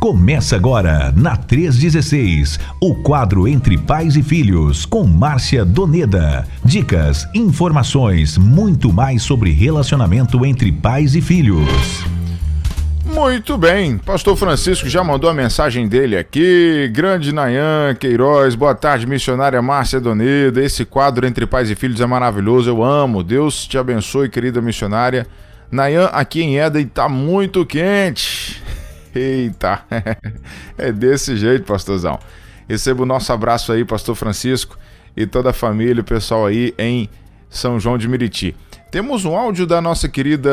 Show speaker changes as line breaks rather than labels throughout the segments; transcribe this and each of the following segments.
Começa agora, na 316, o quadro Entre Pais e Filhos, com Márcia Doneda. Dicas, informações, muito mais sobre relacionamento entre pais e filhos.
Muito bem, Pastor Francisco já mandou a mensagem dele aqui. Grande Nayan Queiroz, boa tarde, missionária Márcia Doneda. Esse quadro Entre Pais e Filhos é maravilhoso, eu amo. Deus te abençoe, querida missionária. Nayan, aqui em Éden tá muito quente. Eita, é desse jeito, pastorzão. Receba o nosso abraço aí, pastor Francisco e toda a família, o pessoal aí em São João de Meriti. Temos um áudio da nossa querida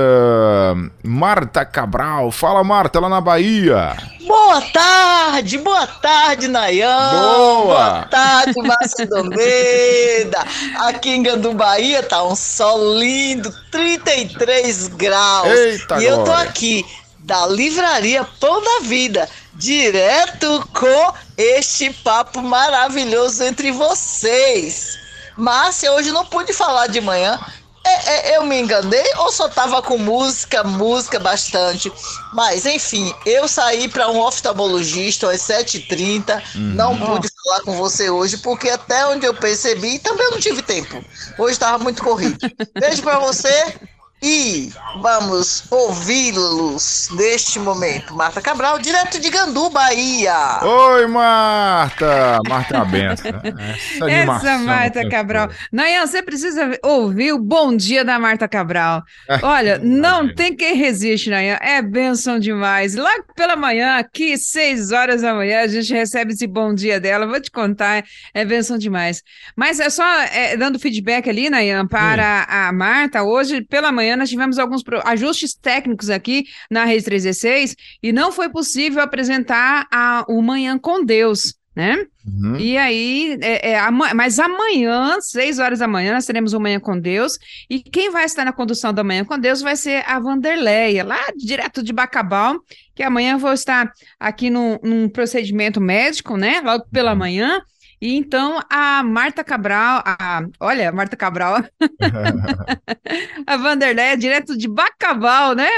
Marta Cabral. Fala, Marta, lá na Bahia.
Boa tarde, boa tarde, Nayan.
Boa.
Boa tarde, Márcia Domeda. Aqui em Gandu, Bahia, tá um sol lindo, 33 graus.
Eita
e eu tô
glória.
aqui da livraria Pão da Vida, direto com este papo maravilhoso entre vocês. Márcia, hoje não pude falar de manhã. É, é, eu me enganei ou só tava com música, música bastante? Mas, enfim, eu saí para um oftalmologista às 7h30. Não pude falar com você hoje, porque até onde eu percebi, também não tive tempo. Hoje estava muito corrido. Beijo para você e vamos ouvi-los neste momento. Marta Cabral, direto de Gandu, Bahia.
Oi, Marta. Marta é uma benção. Essa,
Essa Marta Cabral. Nayan, você precisa ouvir o bom dia da Marta Cabral. Olha, não tem quem resiste, Nayan. É benção demais. Logo pela manhã, aqui, seis horas da manhã, a gente recebe esse bom dia dela. Vou te contar, é benção demais. Mas é só é, dando feedback ali, Nayan, para a Marta. Hoje, pela manhã, nós tivemos alguns ajustes técnicos aqui na Rede 316 e não foi possível apresentar a, o Manhã com Deus, né?
Uhum.
E aí, é, é, mas amanhã, seis horas da manhã, nós teremos o Manhã com Deus. E quem vai estar na condução da Manhã com Deus vai ser a Vanderleia, lá direto de Bacabal, que amanhã vou estar aqui num, num procedimento médico, né? Logo pela manhã. E então a Marta Cabral, a, olha, a Marta Cabral, a Vanderleia, direto de Bacabal, né?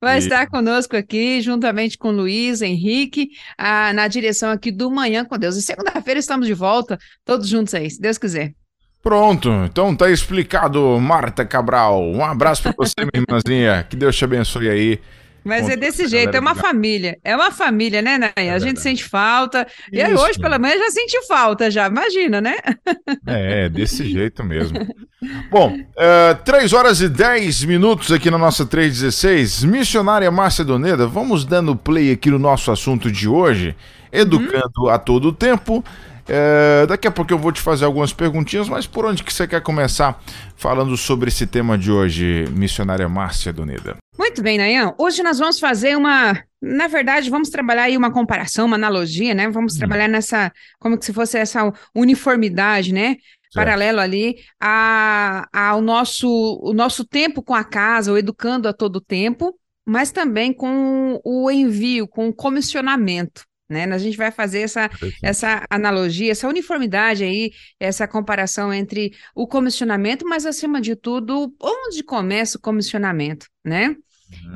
Vai
Isso.
estar conosco aqui, juntamente com Luiz, Henrique, ah, na direção aqui do Manhã com Deus. E segunda-feira estamos de volta, todos juntos aí, se Deus quiser.
Pronto, então tá explicado, Marta Cabral. Um abraço pra você, minha irmãzinha. Que Deus te abençoe aí.
Mas é desse
a
jeito, é uma família. É uma família, né, Nay? a gente sente falta. E aí,
Isso.
hoje, pela manhã, já senti falta, já. Imagina, né?
É, desse jeito mesmo. Bom, é, 3 horas e 10 minutos aqui na nossa 316. Missionária Márcia Doneda, vamos dando play aqui no nosso assunto de hoje, educando a todo tempo. É, daqui a pouco eu vou te fazer algumas perguntinhas, mas por onde que você quer começar falando sobre esse tema de hoje, missionária Márcia Doneda?
Muito bem, Nayan. Hoje nós vamos fazer uma. Na verdade, vamos trabalhar aí uma comparação, uma analogia, né? Vamos trabalhar nessa. Como que se fosse essa uniformidade, né? Paralelo ali a- ao nosso, o nosso tempo com a casa, o educando a todo tempo, mas também com o envio, com o comissionamento. Né? A gente vai fazer essa, essa analogia, essa uniformidade aí, essa comparação entre o comissionamento, mas acima de tudo, onde começa o comissionamento, né?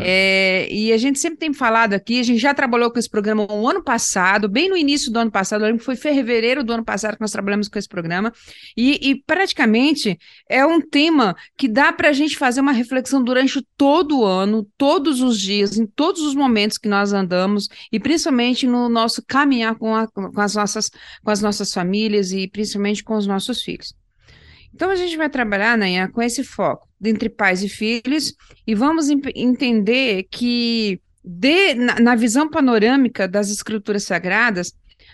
É, e a gente sempre tem falado aqui, a gente já trabalhou com esse programa o ano passado, bem no início do ano passado, eu lembro que foi fevereiro do ano passado que nós trabalhamos com esse programa, e, e praticamente é um tema que dá para a gente fazer uma reflexão durante todo o ano, todos os dias, em todos os momentos que nós andamos, e principalmente no nosso caminhar com, a- com as, nossas, com as nossas famílias e principalmente com os nossos filhos. Então a gente vai trabalhar, Nanha, com esse foco entre pais e filhos, e vamos entender que de, na, na visão panorâmica das escrituras sagradas,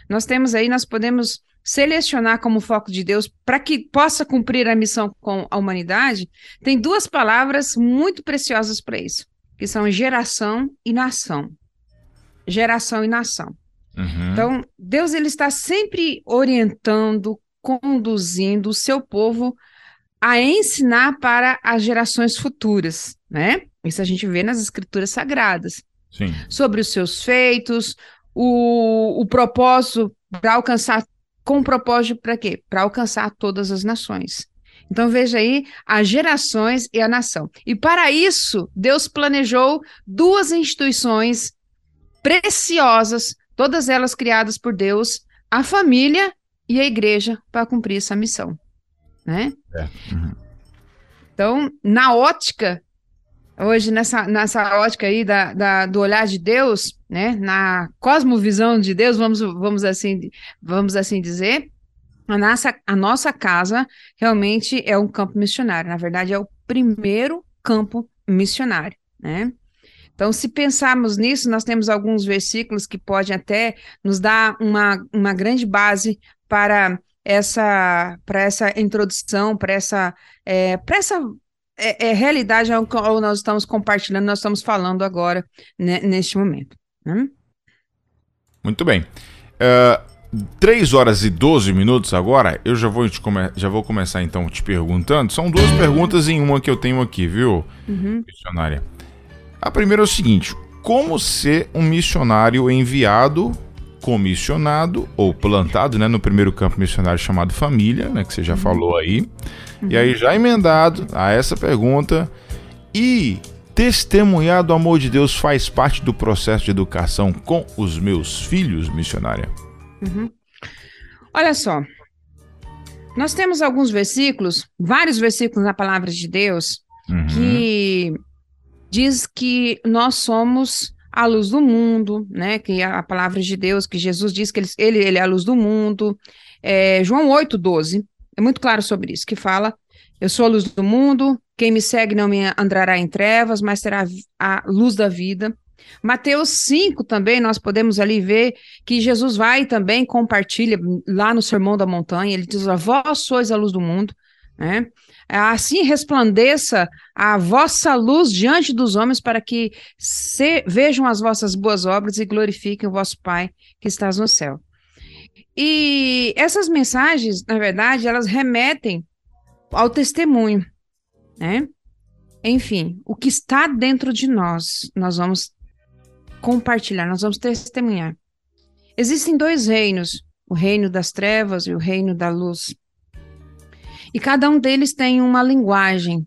nós temos aí, nós podemos selecionar como foco de Deus para que possa cumprir a missão com a humanidade, tem duas palavras muito preciosas para isso, que são geração e nação. Geração e nação.
Uhum.
Então, Deus ele está sempre orientando, conduzindo o seu povo a ensinar para as gerações futuras, né? Isso a gente vê nas escrituras sagradas,
Sim.
sobre os seus feitos, o, o propósito para alcançar, com propósito para quê? Para alcançar todas as nações. Então veja aí as gerações e a nação. E para isso, Deus planejou duas instituições preciosas, todas elas criadas por Deus, a família e a igreja para cumprir essa missão, né? É. Uhum. Então, na ótica, hoje nessa, nessa ótica aí da, da, do olhar de Deus, né? Na cosmovisão de Deus, vamos, vamos, assim, vamos assim dizer, a nossa, a nossa casa realmente é um campo missionário. Na verdade, é o primeiro campo missionário, né? Então, se pensarmos nisso, nós temos alguns versículos que podem até nos dar uma, uma grande base para essa, para essa introdução, para essa, é, para essa é, é, realidade ao qual nós estamos compartilhando, nós estamos falando agora, né, neste momento. Né?
Muito bem. Uh, 3 horas e 12 minutos agora, eu já vou, já vou começar então te perguntando. São duas perguntas em uma que eu tenho aqui, viu, uhum. missionária? A primeira é o seguinte: como ser um missionário enviado, comissionado ou plantado, né, no primeiro campo missionário chamado família, né, que você já uhum. falou aí. Uhum. E aí já emendado a essa pergunta e testemunhar do amor de Deus faz parte do processo de educação com os meus filhos, missionária?
Uhum. Olha só, nós temos alguns versículos, vários versículos na palavra de Deus, uhum. que diz que nós somos a luz do mundo, né? Que a, a palavra de Deus, que Jesus diz que ele, ele, ele é a luz do mundo. É, João 8, 12, é muito claro sobre isso, que fala: Eu sou a luz do mundo, quem me segue não me andará em trevas, mas terá a luz da vida. Mateus 5 também, nós podemos ali ver que Jesus vai também compartilha lá no Sermão da Montanha, ele diz: Vós sois a luz do mundo, né? Assim resplandeça a vossa luz diante dos homens, para que se, vejam as vossas boas obras e glorifiquem o vosso Pai que estás no céu. E essas mensagens, na verdade, elas remetem ao testemunho, né? Enfim, o que está dentro de nós, nós vamos compartilhar, nós vamos testemunhar. Existem dois reinos, o reino das trevas e o reino da luz. E cada um deles tem uma linguagem,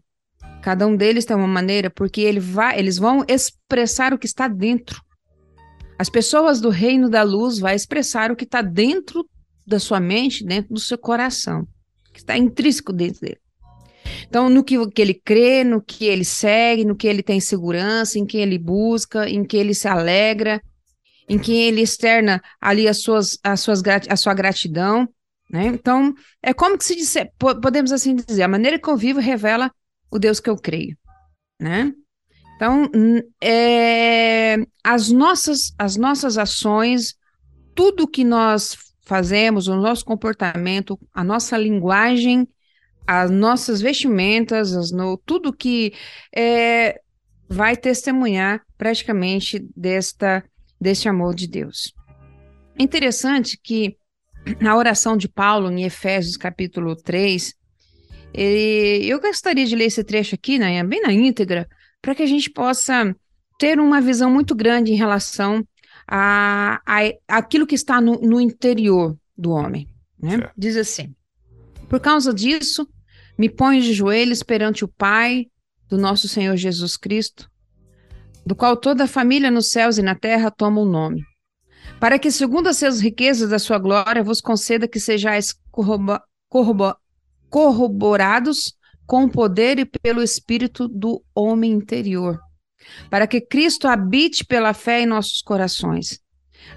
cada um deles tem uma maneira, porque ele vai, eles vão expressar o que está dentro. As pessoas do reino da luz vão expressar o que está dentro da sua mente, dentro do seu coração, que está intrínseco dentro dele. Então, no que, que ele crê, no que ele segue, no que ele tem segurança, em que ele busca, em que ele se alegra, em que ele externa ali as suas, as suas, a sua gratidão. Né? Então, é como que se disser, podemos assim dizer, a maneira que eu vivo revela o Deus que eu creio. Né? Então, é, as, nossas, as nossas ações, tudo que nós fazemos, o nosso comportamento, a nossa linguagem as nossas vestimentas, as no, tudo que é, vai testemunhar praticamente desta, deste amor de Deus. Interessante que na oração de Paulo, em Efésios capítulo 3, ele, eu gostaria de ler esse trecho aqui, né, bem na íntegra, para que a gente possa ter uma visão muito grande em relação a, a aquilo que está no, no interior do homem. Né? Diz assim: Por causa disso, me ponho de joelhos perante o Pai do nosso Senhor Jesus Cristo, do qual toda a família nos céus e na terra toma o um nome, para que, segundo as suas riquezas da sua glória, vos conceda que sejais corrobo corrobo corroborados com o poder e pelo Espírito do homem interior, para que Cristo habite pela fé em nossos corações,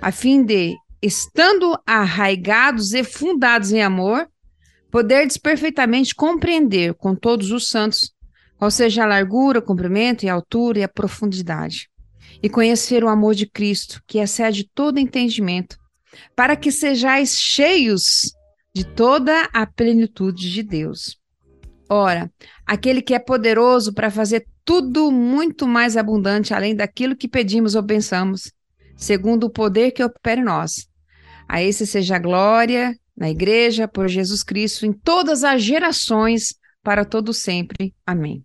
a fim de, estando arraigados e fundados em amor, Poderdes perfeitamente compreender com todos os santos qual seja a largura, o comprimento e a altura e a profundidade, e conhecer o amor de Cristo, que excede todo entendimento, para que sejais cheios de toda a plenitude de Deus. Ora, aquele que é poderoso para fazer tudo muito mais abundante além daquilo que pedimos ou pensamos, segundo o poder que opera em nós. A esse seja a glória na igreja, por Jesus Cristo, em todas as gerações, para todo sempre. Amém.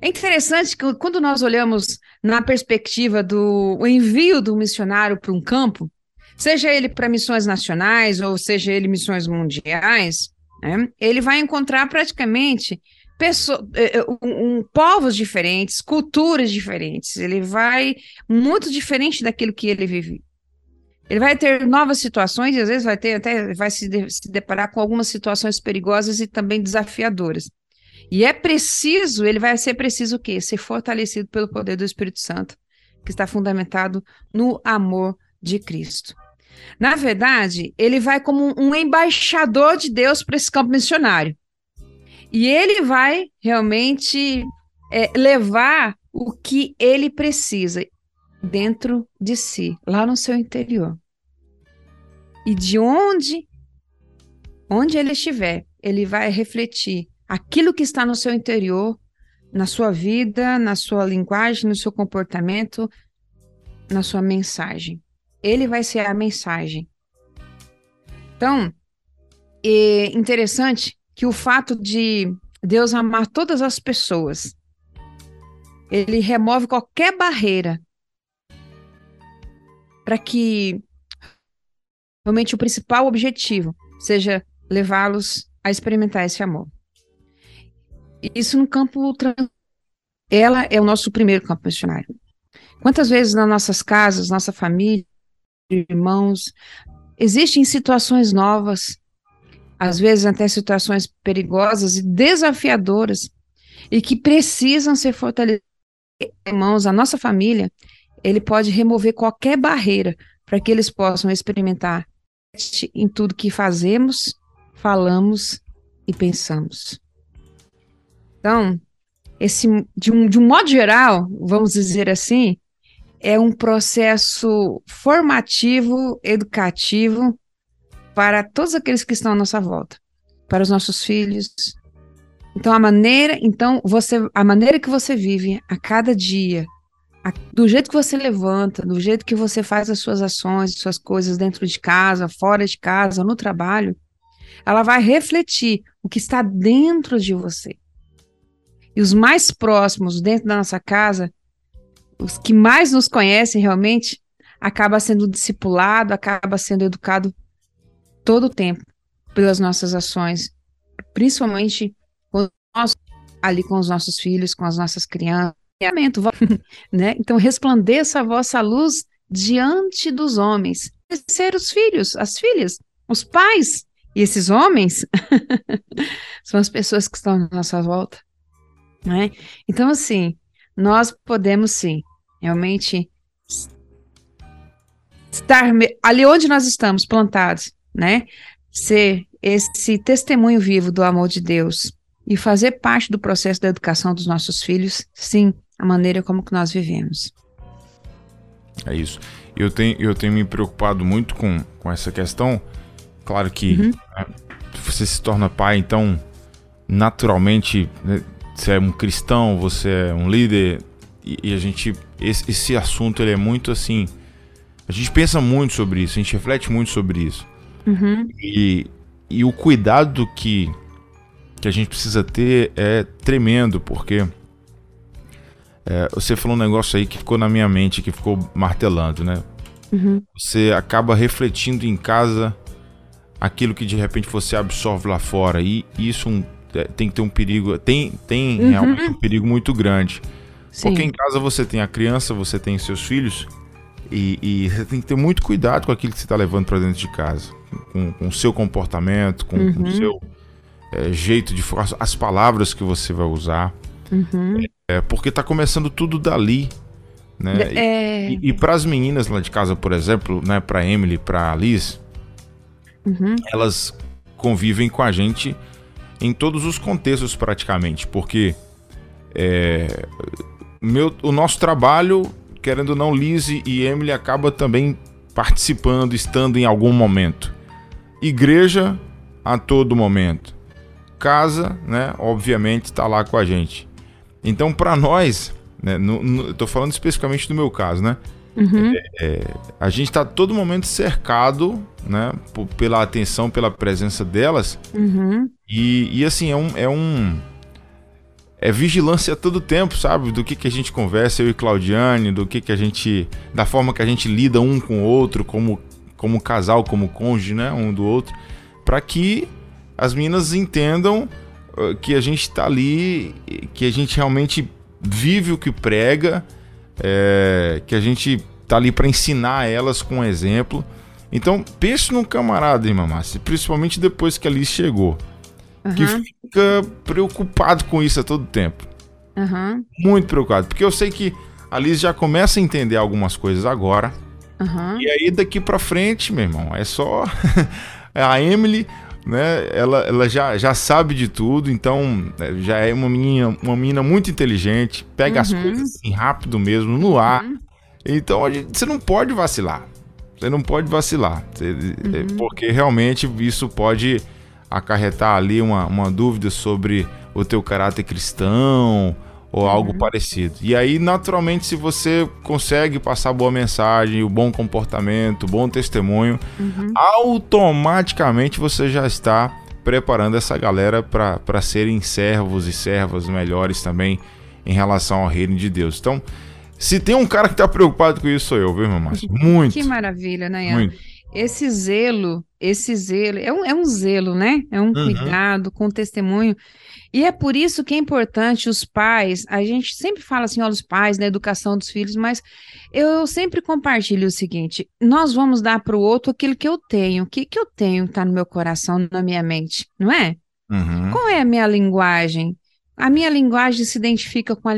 É interessante que quando nós olhamos na perspectiva do envio do missionário para um campo, seja ele para missões nacionais ou seja ele missões mundiais, né, ele vai encontrar praticamente pessoa, é, é, um, um, povos diferentes, culturas diferentes. Ele vai muito diferente daquilo que ele vive. Ele vai ter novas situações e às vezes vai ter até vai se, de, se deparar com algumas situações perigosas e também desafiadoras. E é preciso, ele vai ser preciso o quê? Ser fortalecido pelo poder do Espírito Santo, que está fundamentado no amor de Cristo. Na verdade, ele vai como um embaixador de Deus para esse campo missionário. E ele vai realmente é, levar o que ele precisa dentro de si, lá no seu interior. E de onde, onde ele estiver, ele vai refletir aquilo que está no seu interior, na sua vida, na sua linguagem, no seu comportamento, na sua mensagem. Ele vai ser a mensagem. Então, é interessante que o fato de Deus amar todas as pessoas, ele remove qualquer barreira para que realmente o principal objetivo seja levá-los a experimentar esse amor. Isso no campo ela é o nosso primeiro campo missionário. Quantas vezes nas nossas casas, nossa família, irmãos, existem situações novas, às vezes até situações perigosas e desafiadoras, e que precisam ser fortalecidas. Irmãos, a nossa família, ele pode remover qualquer barreira para que eles possam experimentar em tudo que fazemos, falamos e pensamos. Então, esse, de um, de um modo geral, vamos dizer assim, é um processo formativo, educativo para todos aqueles que estão à nossa volta, para os nossos filhos. Então a maneira, então você, a maneira que você vive a cada dia, a, do jeito que você levanta, do jeito que você faz as suas ações, suas coisas dentro de casa, fora de casa, no trabalho, ela vai refletir o que está dentro de você. E os mais próximos dentro da nossa casa, os que mais nos conhecem realmente, acaba sendo discipulado, acaba sendo educado todo o tempo pelas nossas ações, principalmente ali com os nossos filhos, com as nossas crianças, né? Então resplandeça a vossa luz diante dos homens, ser os filhos, as filhas, os pais. E esses homens são as pessoas que estão à nossa volta, né? Então assim, nós podemos sim, realmente estar ali onde nós estamos plantados, né? Ser esse testemunho vivo do amor de Deus e fazer parte do processo da educação dos nossos filhos, sim, a maneira como que nós vivemos.
É isso. Eu tenho, eu tenho me preocupado muito com, com essa questão. Claro que uhum. né, você se torna pai, então, naturalmente, né, você é um cristão, você é um líder, e, e a gente. Esse, esse assunto ele é muito assim. A gente pensa muito sobre isso, a gente reflete muito sobre isso.
Uhum.
E, e o cuidado que, que a gente precisa ter é tremendo, porque é, você falou um negócio aí que ficou na minha mente, que ficou martelando, né?
Uhum.
Você acaba refletindo em casa aquilo que de repente você absorve lá fora. E isso um, é, tem que ter um perigo, tem, tem uhum. realmente um perigo muito grande. Sim. Porque em casa você tem a criança, você tem seus filhos, e, e você tem que ter muito cuidado com aquilo que você está levando para dentro de casa. Com o seu comportamento, com o uhum. seu é, jeito de as palavras que você vai usar.
Uhum.
É, porque tá começando tudo dali. Né? É... E, e para as meninas lá de casa, por exemplo, né, para Emily, para Liz,
uhum.
elas convivem com a gente em todos os contextos praticamente, porque é, meu, o nosso trabalho, querendo ou não, Liz e Emily acaba também participando, estando em algum momento. Igreja a todo momento. Casa, né, obviamente está lá com a gente. Então, para nós, né, no, no, eu tô falando especificamente do meu caso, né?
Uhum.
É, é, a gente está todo momento cercado, né, pela atenção, pela presença delas.
Uhum.
E, e, assim, é um, é um. É vigilância todo tempo, sabe? Do que, que a gente conversa, eu e Claudiane, do que, que a gente. Da forma que a gente lida um com o outro, como, como casal, como cônjuge, né? Um do outro. para que as meninas entendam uh, que a gente tá ali, que a gente realmente vive o que prega, é, que a gente tá ali para ensinar elas com um exemplo. Então, pense num camarada, irmã Márcia, principalmente depois que a Liz chegou, uhum. que fica preocupado com isso a todo tempo.
Uhum.
Muito preocupado, porque eu sei que a Liz já começa a entender algumas coisas agora.
Uhum.
E aí daqui para frente, meu irmão, é só a Emily, né? Ela, ela já, já sabe de tudo, então é, já é uma menina, uma menina muito inteligente, pega uhum. as coisas assim rápido mesmo no ar. Uhum. Então você não pode vacilar. Você não pode vacilar. Você, é, uhum. Porque realmente isso pode acarretar ali uma, uma dúvida sobre o teu caráter cristão ou algo uhum. parecido. E aí, naturalmente, se você consegue passar boa mensagem, o bom comportamento, o bom testemunho, uhum. automaticamente você já está preparando essa galera para serem servos e servas melhores também em relação ao reino de Deus. Então, se tem um cara que está preocupado com isso, sou eu, viu, meu Márcio? Muito.
Que maravilha, Nayan. Muito. Esse zelo, esse zelo, é um, é um zelo, né? É um uhum. cuidado com o testemunho. E é por isso que é importante os pais, a gente sempre fala assim, ó, os pais, na educação dos filhos, mas eu sempre compartilho o seguinte: nós vamos dar para o outro aquilo que eu tenho. O que, que eu tenho está no meu coração, na minha mente, não é?
Uhum.
Qual é a minha linguagem? A minha linguagem se identifica com a,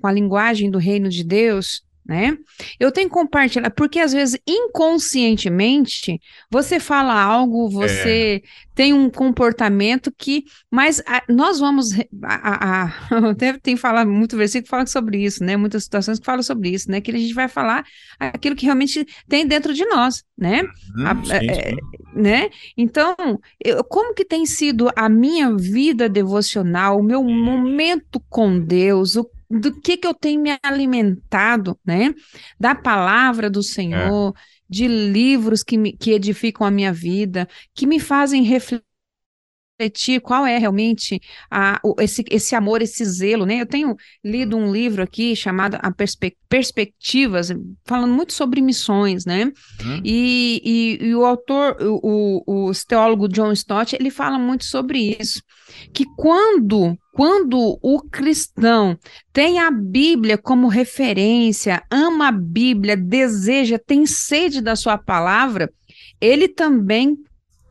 com a linguagem do reino de Deus? Né? Eu tenho que compartilhar, porque às vezes inconscientemente você fala algo, você é. tem um comportamento que, mas a, nós vamos, a, a, deve tem falar muito versículo que fala sobre isso, né? Muitas situações que falam sobre isso, né? Que a gente vai falar aquilo que realmente tem dentro de nós, né?
Hum, sim,
é, né? Então, eu, como que tem sido a minha vida devocional, o meu momento com Deus, o do que que eu tenho me alimentado, né? Da palavra do Senhor, é. de livros que, me, que edificam a minha vida, que me fazem refletir refletir qual é realmente a, esse, esse amor, esse zelo, né? Eu tenho lido um livro aqui chamado a Perspe Perspectivas, falando muito sobre missões, né? Uhum. E, e, e, o autor, o, o, o teólogo John Stott, ele fala muito sobre isso, que quando quando o cristão tem a Bíblia como referência, ama a Bíblia, deseja, tem sede da sua palavra, ele também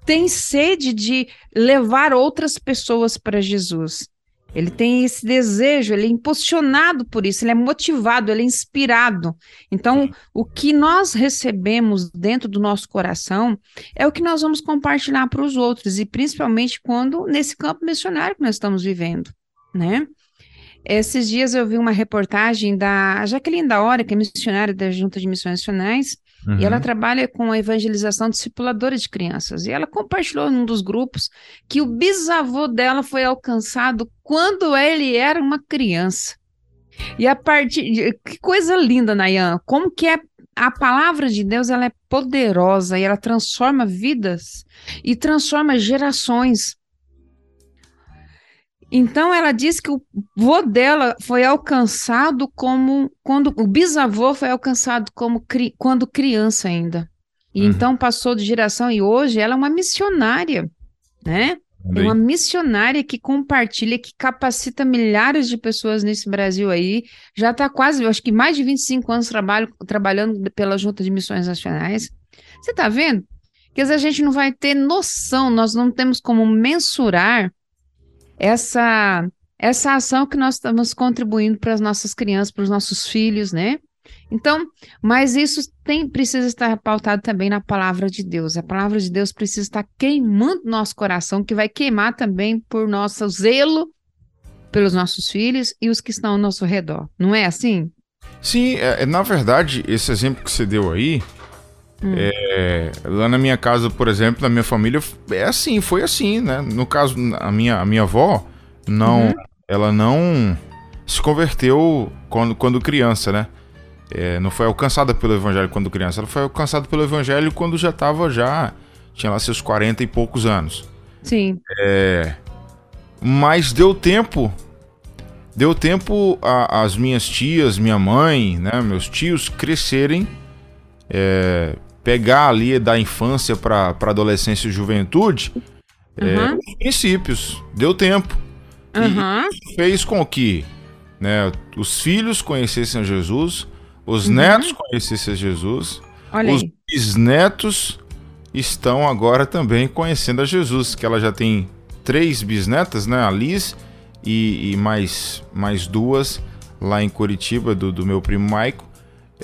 tem sede de levar outras pessoas para Jesus. Ele tem esse desejo, ele é impulsionado por isso, ele é motivado, ele é inspirado. Então, o que nós recebemos dentro do nosso coração é o que nós vamos compartilhar para os outros, e principalmente quando nesse campo missionário que nós estamos vivendo, né? Esses dias eu vi uma reportagem da Jaqueline da Hora, que é missionária da Junta de Missões Nacionais, Uhum. E ela uhum. trabalha com a evangelização discipuladora de crianças. E ela compartilhou num dos grupos que o bisavô dela foi alcançado quando ele era uma criança. E a partir de... que coisa linda, Nayan, como que é a palavra de Deus, ela é poderosa e ela transforma vidas e transforma gerações. Então ela diz que o vô dela foi alcançado como quando o bisavô foi alcançado como cri, quando criança ainda. E uhum. então passou de geração e hoje ela é uma missionária, né? É uma missionária que compartilha, que capacita milhares de pessoas nesse Brasil aí. Já está quase, eu acho que mais de 25 anos trabalho, trabalhando pela Junta de Missões Nacionais. Você está vendo? Que às vezes a gente não vai ter noção, nós não temos como mensurar essa essa ação que nós estamos contribuindo para as nossas crianças, para os nossos filhos, né? Então, mas isso tem precisa estar pautado também na palavra de Deus. A palavra de Deus precisa estar queimando nosso coração, que vai queimar também por nosso zelo pelos nossos filhos e os que estão ao nosso redor. Não é assim?
Sim, é, é na verdade, esse exemplo que você deu aí, Hum. É, lá na minha casa, por exemplo, na minha família, é assim, foi assim, né? No caso, a minha, a minha avó, não, uhum. ela não se converteu quando, quando criança, né? É, não foi alcançada pelo evangelho quando criança, ela foi alcançada pelo evangelho quando já estava já tinha lá seus 40 e poucos anos.
Sim.
É, mas deu tempo deu tempo as minhas tias, minha mãe, né, meus tios crescerem é, pegar ali da infância para adolescência e juventude uhum. é, os princípios. Deu tempo. Uhum. E fez com que né, os filhos conhecessem Jesus, os uhum. netos conhecessem Jesus, Olha os bisnetos estão agora também conhecendo a Jesus, que ela já tem três bisnetas, né? A Liz e, e mais, mais duas lá em Curitiba, do, do meu primo Maico,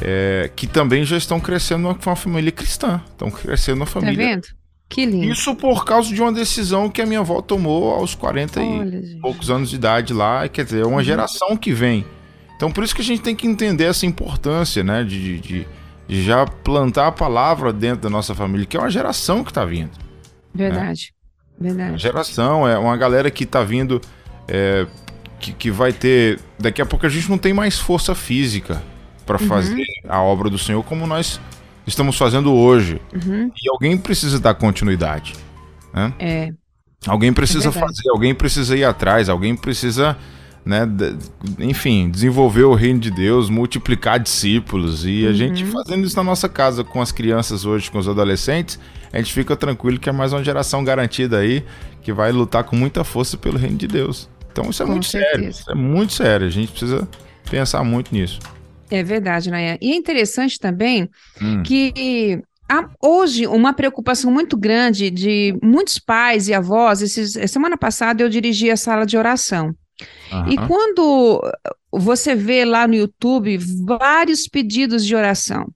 é, que também já estão crescendo com uma família cristã. Estão crescendo uma tá família. Tá vendo?
Que lindo.
Isso por causa de uma decisão que a minha avó tomou aos 40 Olha, e gente. poucos anos de idade lá. Quer dizer, é uma uhum. geração que vem. Então por isso que a gente tem que entender essa importância, né? De, de, de já plantar a palavra dentro da nossa família, que é uma geração que está vindo.
Né? Verdade. Né? Verdade. Uma
geração, é uma galera que está vindo. É, que, que vai ter. Daqui a pouco a gente não tem mais força física para uhum. fazer a obra do Senhor como nós estamos fazendo hoje. Uhum. E alguém precisa dar continuidade. Né?
É.
Alguém precisa é fazer, alguém precisa ir atrás, alguém precisa, né, enfim, desenvolver o reino de Deus, multiplicar discípulos. E a uhum. gente fazendo isso na nossa casa com as crianças hoje, com os adolescentes, a gente fica tranquilo que é mais uma geração garantida aí que vai lutar com muita força pelo reino de Deus. Então isso é com muito certeza. sério, isso é muito sério. A gente precisa pensar muito nisso.
É verdade, Nayan. E é interessante também hum. que há hoje uma preocupação muito grande de muitos pais e avós. Esses, semana passada eu dirigi a sala de oração. Uhum. E quando você vê lá no YouTube vários pedidos de oração,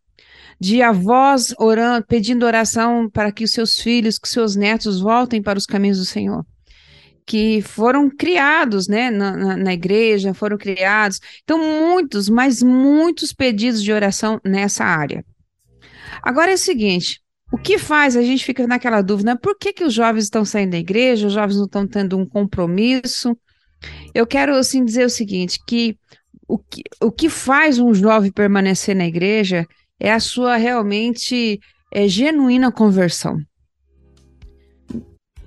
de avós orando, pedindo oração para que os seus filhos, que seus netos voltem para os caminhos do Senhor que foram criados né, na, na, na, igreja, foram criados. Então, muitos, mas muitos pedidos de oração nessa área. Agora é o seguinte: o que faz? A gente fica naquela dúvida, por que, que os jovens estão saindo da igreja, os jovens não estão tendo um compromisso? Eu quero assim dizer o seguinte: que o que, o que faz um jovem permanecer na igreja é a sua realmente é, genuína conversão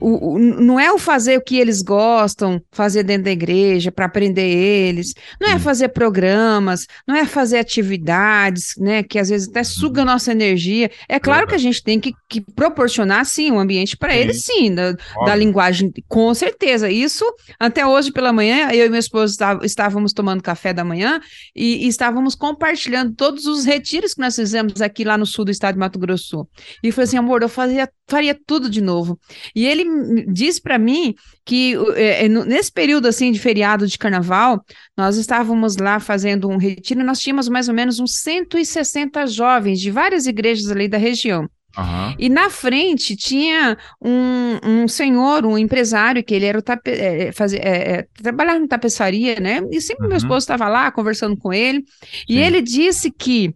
o, o, não é o fazer o que eles gostam, fazer dentro da igreja para aprender eles, não é fazer programas, não é fazer atividades, né, que às vezes até suga a nossa energia. É claro que a gente tem que, que proporcionar, sim, um ambiente para eles, sim, da, da, linguagem, com certeza. Isso, até hoje pela manhã, eu e minha esposa estávamos tomando café da manhã e, e estávamos compartilhando todos os retiros que nós fizemos aqui lá no sul do estado de Mato Grosso. E falei assim, amor, eu fazia, faria tudo de novo. E ele disse para mim que é, é nesse período assim de feriado de carnaval, nós estávamos lá fazendo um retiro nós tínhamos mais ou menos uns 160 jovens de várias igrejas ali da região. Uhum. E na frente tinha um, um senhor, um empresário, que ele era o tape, é, fazer, é, é, trabalhava em tapeçaria, né? E sempre uhum. meu esposo estava lá conversando com ele. Sim. E ele disse que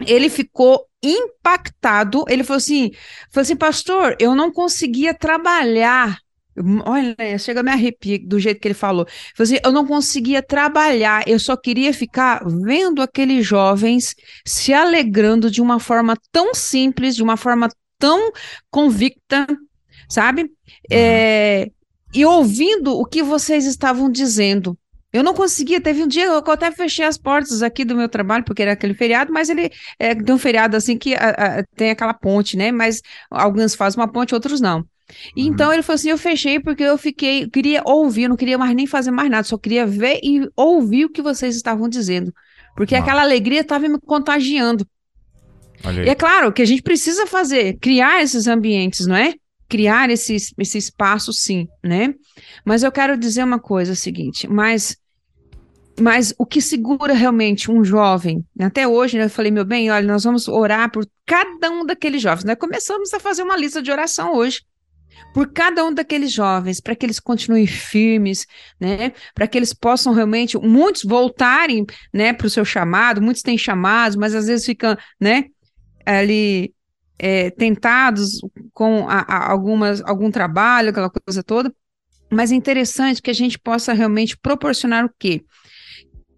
ele ficou impactado. Ele falou assim: falou assim, pastor, eu não conseguia trabalhar. Olha, chega a me arrepiar do jeito que ele falou. falou assim, eu não conseguia trabalhar, eu só queria ficar vendo aqueles jovens se alegrando de uma forma tão simples, de uma forma tão convicta, sabe? É, e ouvindo o que vocês estavam dizendo. Eu não conseguia, teve um dia eu até fechei as portas aqui do meu trabalho, porque era aquele feriado, mas ele é, tem um feriado assim que a, a, tem aquela ponte, né? Mas alguns fazem uma ponte, outros não. E uhum. Então ele falou assim: eu fechei porque eu fiquei, queria ouvir, não queria mais nem fazer mais nada, só queria ver e ouvir o que vocês estavam dizendo. Porque aquela alegria estava me contagiando. E é claro que a gente precisa fazer, criar esses ambientes, não é? Criar esse, esse espaço, sim, né? Mas eu quero dizer uma coisa é seguinte, mas mas o que segura realmente um jovem, até hoje, né, eu falei, meu bem, olha, nós vamos orar por cada um daqueles jovens. Nós começamos a fazer uma lista de oração hoje, por cada um daqueles jovens, para que eles continuem firmes, né, para que eles possam realmente, muitos voltarem, né, para o seu chamado, muitos têm chamados, mas às vezes ficam, né, ali é, tentados com a, a algumas, algum trabalho, aquela coisa toda, mas é interessante que a gente possa realmente proporcionar o quê?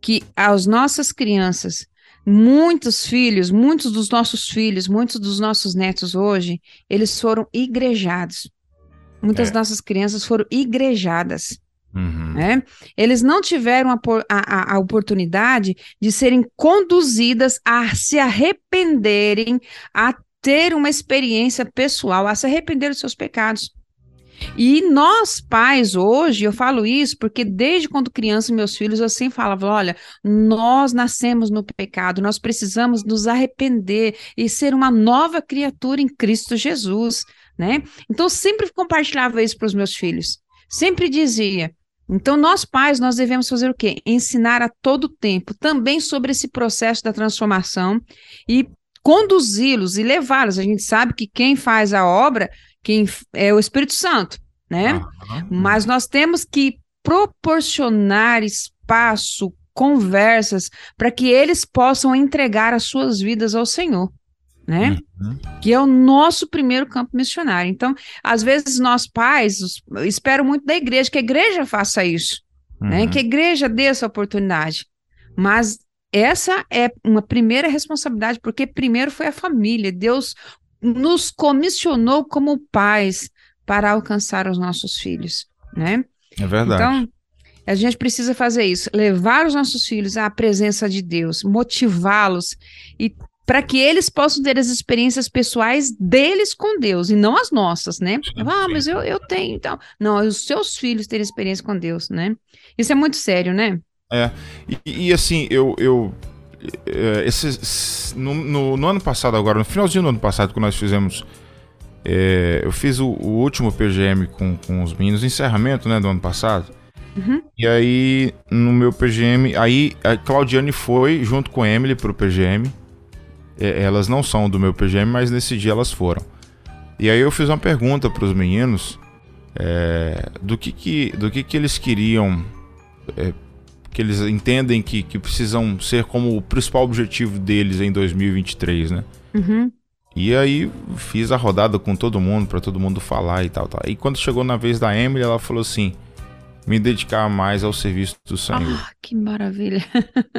Que as nossas crianças, muitos filhos, muitos dos nossos filhos, muitos dos nossos netos hoje, eles foram igrejados. Muitas é. nossas crianças foram igrejadas. Uhum. Né? Eles não tiveram a, a, a, oportunidade de serem conduzidas a se arrependerem, a ter uma experiência pessoal, a se arrepender dos seus pecados. E nós, pais, hoje, eu falo isso porque desde quando criança, meus filhos, eu sempre falava: olha, nós nascemos no pecado, nós precisamos nos arrepender e ser uma nova criatura em Cristo Jesus, né? Então, sempre compartilhava isso para os meus filhos. Sempre dizia: então, nós pais, nós devemos fazer o quê? Ensinar a todo tempo também sobre esse processo da transformação e conduzi-los e levá-los. A gente sabe que quem faz a obra quem é o Espírito Santo, né? Uhum. Mas nós temos que proporcionar espaço, conversas, para que eles possam entregar as suas vidas ao Senhor né? Uhum. Que é o nosso primeiro campo missionário. Então, às vezes nós pais esperam muito da igreja que a igreja faça isso, né? uhum. né? Que a igreja dê essa oportunidade. Mas essa é uma primeira responsabilidade, porque primeiro foi a família. Deus nos comissionou como pais para alcançar os nossos filhos, né?
É verdade.
Então, a gente precisa fazer isso, levar os nossos filhos à presença de Deus, motivá-los e para que eles possam ter as experiências pessoais deles com Deus e não as nossas, né? Ah, mas eu, eu tenho, então. Não, os seus filhos terem experiência com Deus, né? Isso é muito sério, né?
É, e, e assim, eu, eu é, esse, no, no, no, ano passado agora, no finalzinho do ano passado, quando nós fizemos, é, eu fiz o, o, último PGM com, com os meninos, encerramento, né, do ano passado. Uhum. E aí, no meu PGM, aí a Claudiane foi junto com a Emily pro PGM. É, elas não são do meu PGM, mas nesse dia elas foram. E aí eu fiz uma pergunta para os meninos é, do que que, do que que eles queriam, é, que eles entendem que, que precisam ser como o principal objetivo deles em 2023, né? Uhum. E aí fiz a rodada com todo mundo, para todo mundo falar e tal, tal. E quando chegou na vez da Emily, ela falou assim: me dedicar mais ao serviço do Senhor.
Ah, que maravilha.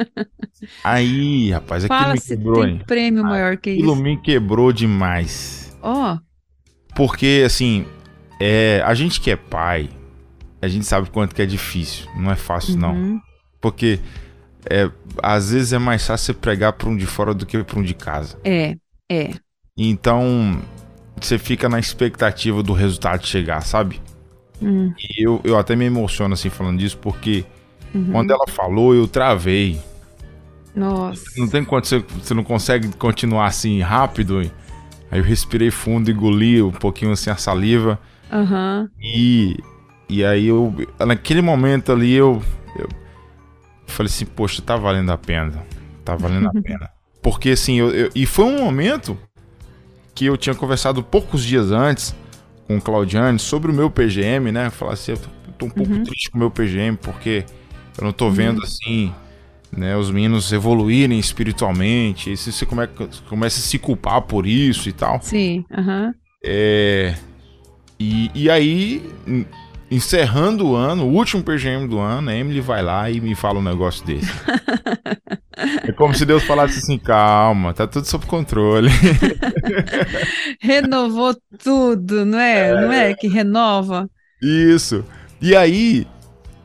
Aí, rapaz, aquilo Fala me quebrou.
Tem prêmio maior que
aquilo
isso.
me quebrou demais.
Ó. Oh.
Porque, assim, é, a gente que é pai, a gente sabe quanto que é difícil. Não é fácil, uhum. não. Porque é, às vezes é mais fácil você pregar para um de fora do que para um de casa.
É, é.
Então, você fica na expectativa do resultado chegar, sabe? Hum. E eu, eu até me emociono assim falando disso, porque uhum. quando ela falou, eu travei.
Nossa.
Não tem quanto você, você não consegue continuar assim rápido. Aí eu respirei fundo, engoli um pouquinho assim a saliva.
Uhum.
E, e aí eu. Naquele momento ali eu, eu falei assim, poxa, tá valendo a pena. Tá valendo a pena. Porque assim, eu, eu, e foi um momento que eu tinha conversado poucos dias antes com o Claudiane sobre o meu PGM, né? Falar assim, eu tô um pouco uhum. triste com o meu PGM, porque eu não tô uhum. vendo assim, né, os meninos evoluírem espiritualmente. E você come, começa a se culpar por isso e tal.
Sim, aham. Uhum.
É, e, e aí, encerrando o ano, o último PGM do ano, a Emily vai lá e me fala um negócio desse. É como se Deus falasse assim: calma, tá tudo sob controle.
Renovou tudo, não é? é? Não é que renova?
Isso. E aí,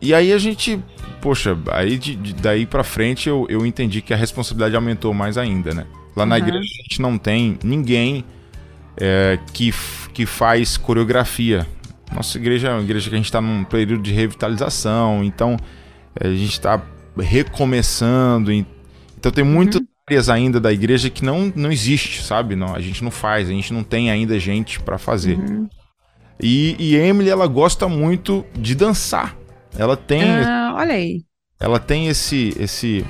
e aí a gente, poxa, aí de, de, daí pra frente eu, eu entendi que a responsabilidade aumentou mais ainda, né? Lá na uhum. igreja a gente não tem ninguém é, que, que faz coreografia. Nossa igreja é uma igreja que a gente está num período de revitalização, então é, a gente está recomeçando, então tem muitas uhum. áreas ainda da igreja que não, não existe, sabe? Não, a gente não faz, a gente não tem ainda gente para fazer. Uhum. E, e Emily, ela gosta muito de dançar. Ela tem.
Ah, olha aí.
Ela tem esse, esse,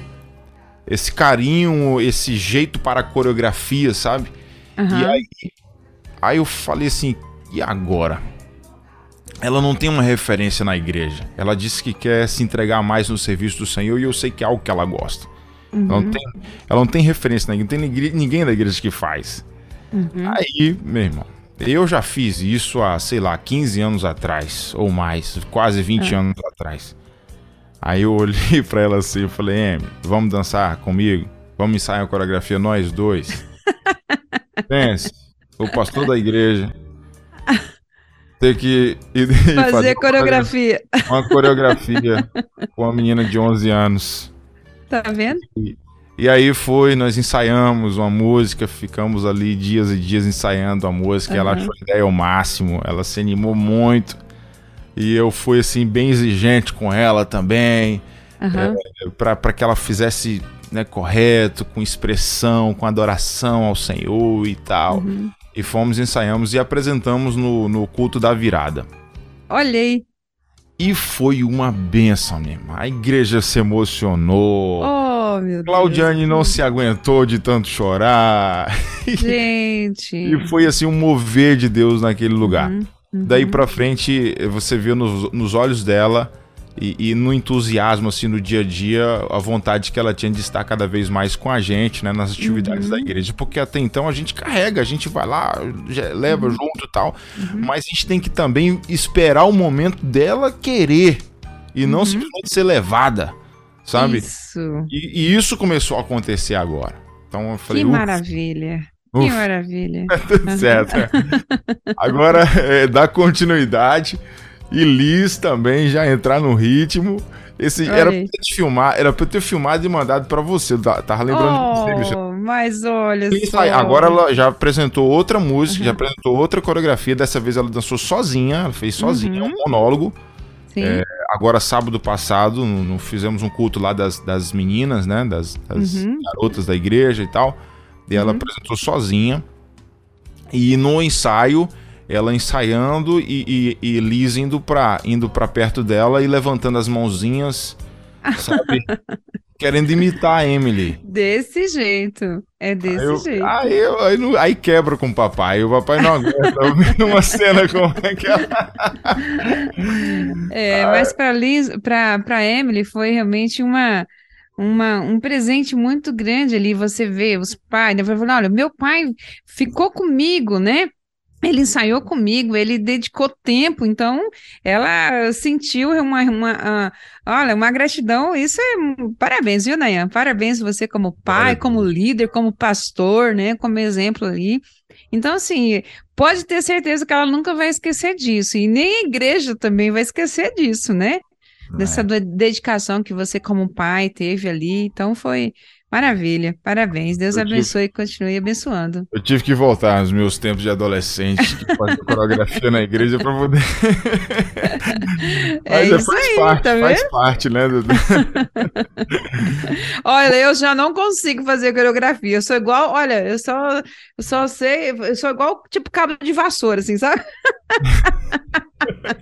esse carinho, esse jeito para a coreografia, sabe? Uhum. E aí, aí eu falei assim, e agora? Ela não tem uma referência na igreja. Ela disse que quer se entregar mais no serviço do Senhor e eu sei que é algo que ela gosta. Uhum. Ela, não tem, ela não tem referência, né? não tem ninguém da igreja que faz. Uhum. Aí, meu irmão, eu já fiz isso há, sei lá, 15 anos atrás, ou mais, quase 20 é. anos atrás. Aí eu olhei pra ela assim e falei, Amy, vamos dançar comigo? Vamos ensaiar a coreografia nós dois? Pense, o pastor da igreja ter que ir,
fazer, fazer coreografia.
Uma coreografia com uma menina de 11 anos.
Tá vendo?
E, e, aí foi, nós ensaiamos uma música, ficamos ali dias e dias ensaiando a música. Uhum. Ela achou a ideia ao máximo, ela se animou muito. e eu fui assim bem exigente com ela também,
Aham.
é, para que ela fizesse né, correto, com expressão, com adoração ao Senhor e tal.
Uhum.
E fomos, ensaiamos e apresentamos no, no culto da virada.
Olha aí.
E foi uma benção mesmo. A igreja se emocionou.
Oh, meu
Claudiane não se aguentou de tanto chorar.
Deus. Gente.
E foi assim um mover de Deus naquele lugar.
Uhum, uhum.
Daí pra frente, você viu nos, nos olhos dela e, e no entusiasmo, assim, no dia a dia, a vontade que ela tinha de estar cada vez mais com a gente, né, nas atividades
Uhum.
da igreja. Porque até então a gente carrega, a gente vai lá, leva
Uhum.
junto e tal. Mas a gente tem que também esperar o momento dela querer e não
Uhum.
simplesmente ser levada, sabe?
Isso.
E, e isso começou a acontecer agora. Então eu falei,
Que
"Ufa,
maravilha.
ufa."
Que maravilha.
Tudo certo. Agora, é, dá continuidade e Liz também já entrar no ritmo. Esse era pra te filmar, era pra eu ter filmado e mandado pra você. Ta- Tava lembrando de você.
Oh, mas olha
Liz
só.
Agora ela já apresentou outra música,
Uhum.
já apresentou outra coreografia. Dessa vez ela dançou sozinha, ela fez sozinha,
Uhum.
um monólogo.
Sim.
Agora, sábado passado, no, no- fizemos um culto lá das, das meninas, né? Das, das
Uhum.
garotas da igreja e tal. E ela
Uhum.
apresentou sozinha. E no ensaio, ela ensaiando e, e, e Liz indo pra, indo pra perto dela e levantando as mãozinhas, sabe? Querendo imitar a Emily.
Desse jeito. É desse
Aí, eu-
jeito.
aí, eu- aí, não- aí quebra com o papai. O papai não aguenta uma cena como aquela.
É, mas para Liz, para para Emily foi realmente uma, uma um presente muito grande ali. Você vê os pais, né? Olha, meu pai ficou comigo, né? Ele ensaiou comigo, ele dedicou tempo, então ela sentiu uma, uma ah, olha, uma gratidão. Isso é parabéns, viu, Nayan? Parabéns você como pai, como líder, como pastor, né? Como exemplo ali. Então, assim, pode ter certeza que ela nunca vai esquecer disso, e nem a igreja também vai esquecer disso, né? Dessa
É.
de- dedicação que você, como pai, teve ali. Então, foi maravilha. Parabéns. Deus
Eu tive-
abençoe e continue abençoando.
Eu tive que voltar aos meus tempos de adolescente, que fazia coreografia na igreja pra poder.
É
Mas
isso
faz
aí,
parte,
tá
faz parte, né?
Olha, eu já não consigo fazer coreografia. Eu sou igual, olha, eu só, eu só sei, eu sou igual tipo cabo de vassoura, assim, sabe?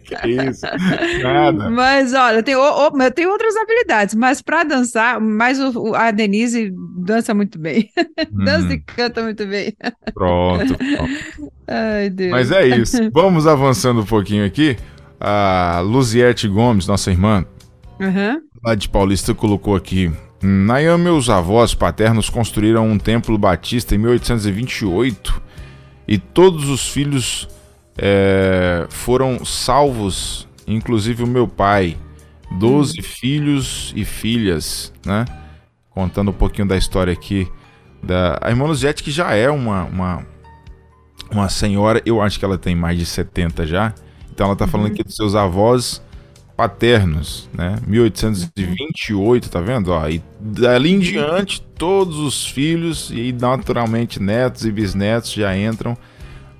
Que isso? Nada.
Mas olha, eu tenho, eu tenho outras habilidades, mas para dançar, mais a Denise dança muito bem. Dança
Hum,
e canta muito bem.
pronto, pronto.
Ai, Deus.
Mas é isso. Vamos avançando um pouquinho aqui. A Luziette Gomes, nossa irmã,
Aham.
lá de Paulista, colocou aqui. Nayan, meus avós paternos construíram um templo batista em 1828 e todos os filhos é, foram salvos, inclusive o meu pai. Doze filhos e filhas, né? Contando um pouquinho da história aqui. Da... A irmã Luziette, que já é uma, uma, uma senhora, eu acho que ela tem mais de 70 já. Então ela tá falando aqui dos seus avós paternos, né? 1828, tá vendo? Ó, e dali em diante, todos os filhos e naturalmente netos e bisnetos já entram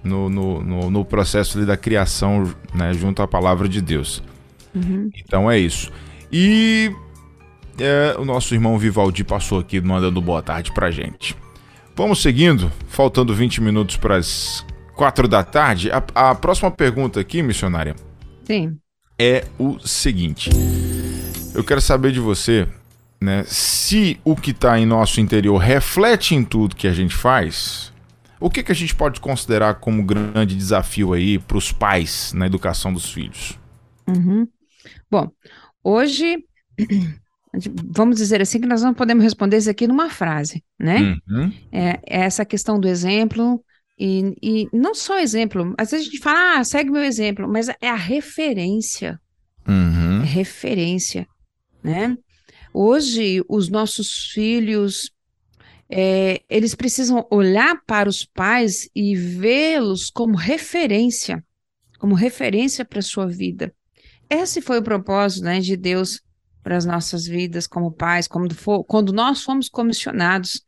no, no, no, no processo ali da criação, né? Junto à palavra de Deus.
Uhum.
Então é isso. E é, o nosso irmão Vivaldi passou aqui mandando boa tarde pra gente. Vamos seguindo, faltando 20 minutos para as 4 da tarde. A, a próxima pergunta aqui, missionária,
Sim.
é o seguinte. Eu quero saber de você, né, se o que está em nosso interior reflete em tudo que a gente faz, o que, que a gente pode considerar como grande desafio aí para os pais na educação dos filhos?
Uhum. Bom, hoje, vamos dizer assim, que nós não podemos responder isso aqui numa frase, né?
Uhum,
É, é essa questão do exemplo, e, e não só exemplo, às vezes a gente fala, ah, segue meu exemplo, mas é a referência,
uhum,
é referência, né? Hoje, os nossos filhos, é, eles precisam olhar para os pais e vê-los como referência, como referência para a sua vida. Esse foi o propósito, né, de Deus para as nossas vidas como pais, como fo- quando nós fomos comissionados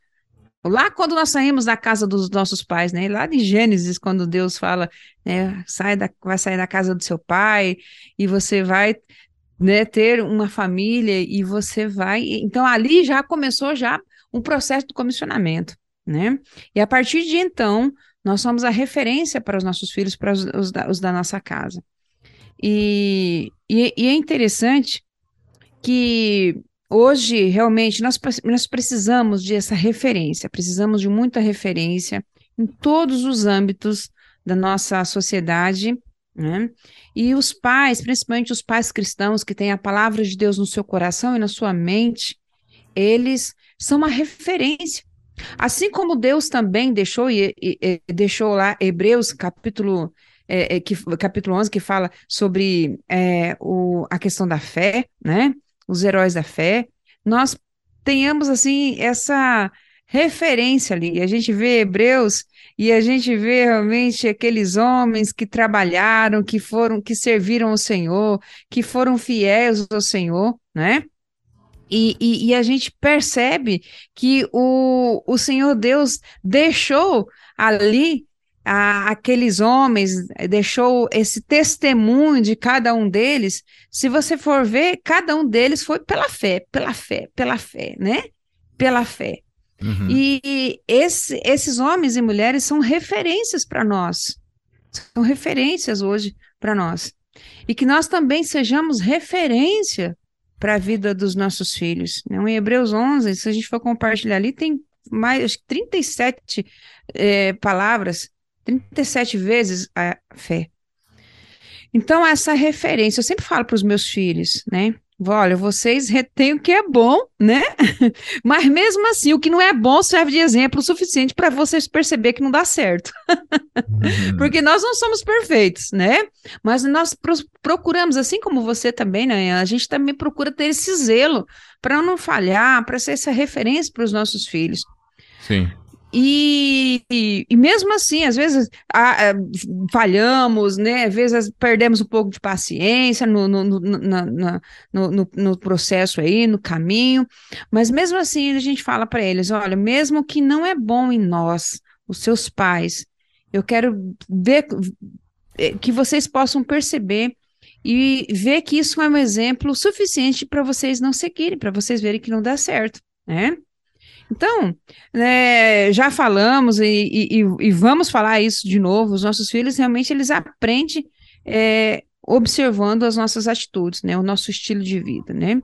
Lá quando nós saímos da casa dos nossos pais, né? Lá de Gênesis, quando Deus fala, né? Sai da, vai sair da casa do seu pai e você vai né, ter uma família e você vai. Então ali já começou já um processo de comissionamento, né? E a partir de então nós somos a referência para os nossos filhos, para os, os, da, os da, nossa casa. E, e, e, é interessante que hoje, realmente, nós, nós precisamos de essa referência, precisamos de muita referência em todos os âmbitos da nossa sociedade, né? E os pais, principalmente os pais cristãos que têm a palavra de Deus no seu coração e na sua mente, eles são uma referência. Assim como Deus também deixou e, e, e deixou lá Hebreus capítulo é, é, que, capítulo 11 que fala sobre é, o, a questão da fé, né? Os heróis da fé. Nós tenhamos assim essa referência ali. A gente vê Hebreus e a gente vê realmente aqueles homens que trabalharam, que foram, que serviram ao Senhor, que foram fiéis ao Senhor, né? E, e, e, a gente percebe que o, o Senhor Deus deixou ali a, aqueles homens, deixou esse testemunho de cada um deles. Se você for ver, cada um deles foi pela fé, pela fé, pela fé, né? Pela fé. Uhum. E, esse, esses homens e mulheres são referências para nós. São referências hoje para nós. E que nós também sejamos referência para a vida dos nossos filhos. Né? Em Hebreus 11, se a gente for compartilhar ali, tem mais acho que 37 é, palavras, 37 vezes a fé. Então, essa referência, eu sempre falo para os meus filhos, né? Olha, vocês retêm o que é bom, né? Mas mesmo assim, o que não é bom serve de exemplo suficiente para vocês perceber que não dá certo. Uhum. Porque nós não somos perfeitos, né? Mas nós procuramos, assim como você também, né? A gente também procura ter esse zelo para não falhar, para ser essa referência para os nossos filhos.
Sim.
E, e, mesmo assim, às vezes a, a, falhamos, né? Às vezes perdemos um pouco de paciência no, no, no, no, no, processo aí, no caminho, mas mesmo assim a gente fala para eles: olha, mesmo que não é bom em nós, os seus pais, eu quero ver eh, que vocês possam perceber e ver que isso é um exemplo suficiente para vocês não seguirem, para vocês verem que não dá certo, né? Então, né, já falamos e, e, e, vamos falar isso de novo. Os nossos filhos realmente eles aprendem é, observando as nossas atitudes, né, o nosso estilo de vida, né?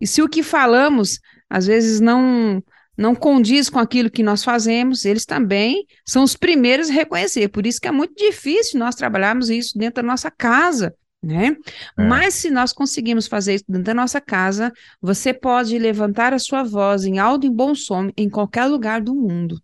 E se o que falamos às vezes não não condiz com aquilo que nós fazemos, eles também são os primeiros a reconhecer. Por isso que é muito difícil nós trabalharmos isso dentro da nossa casa, né? É. Mas se nós conseguimos fazer isso dentro da nossa casa, você pode levantar a sua voz em alto e bom som em qualquer lugar do mundo.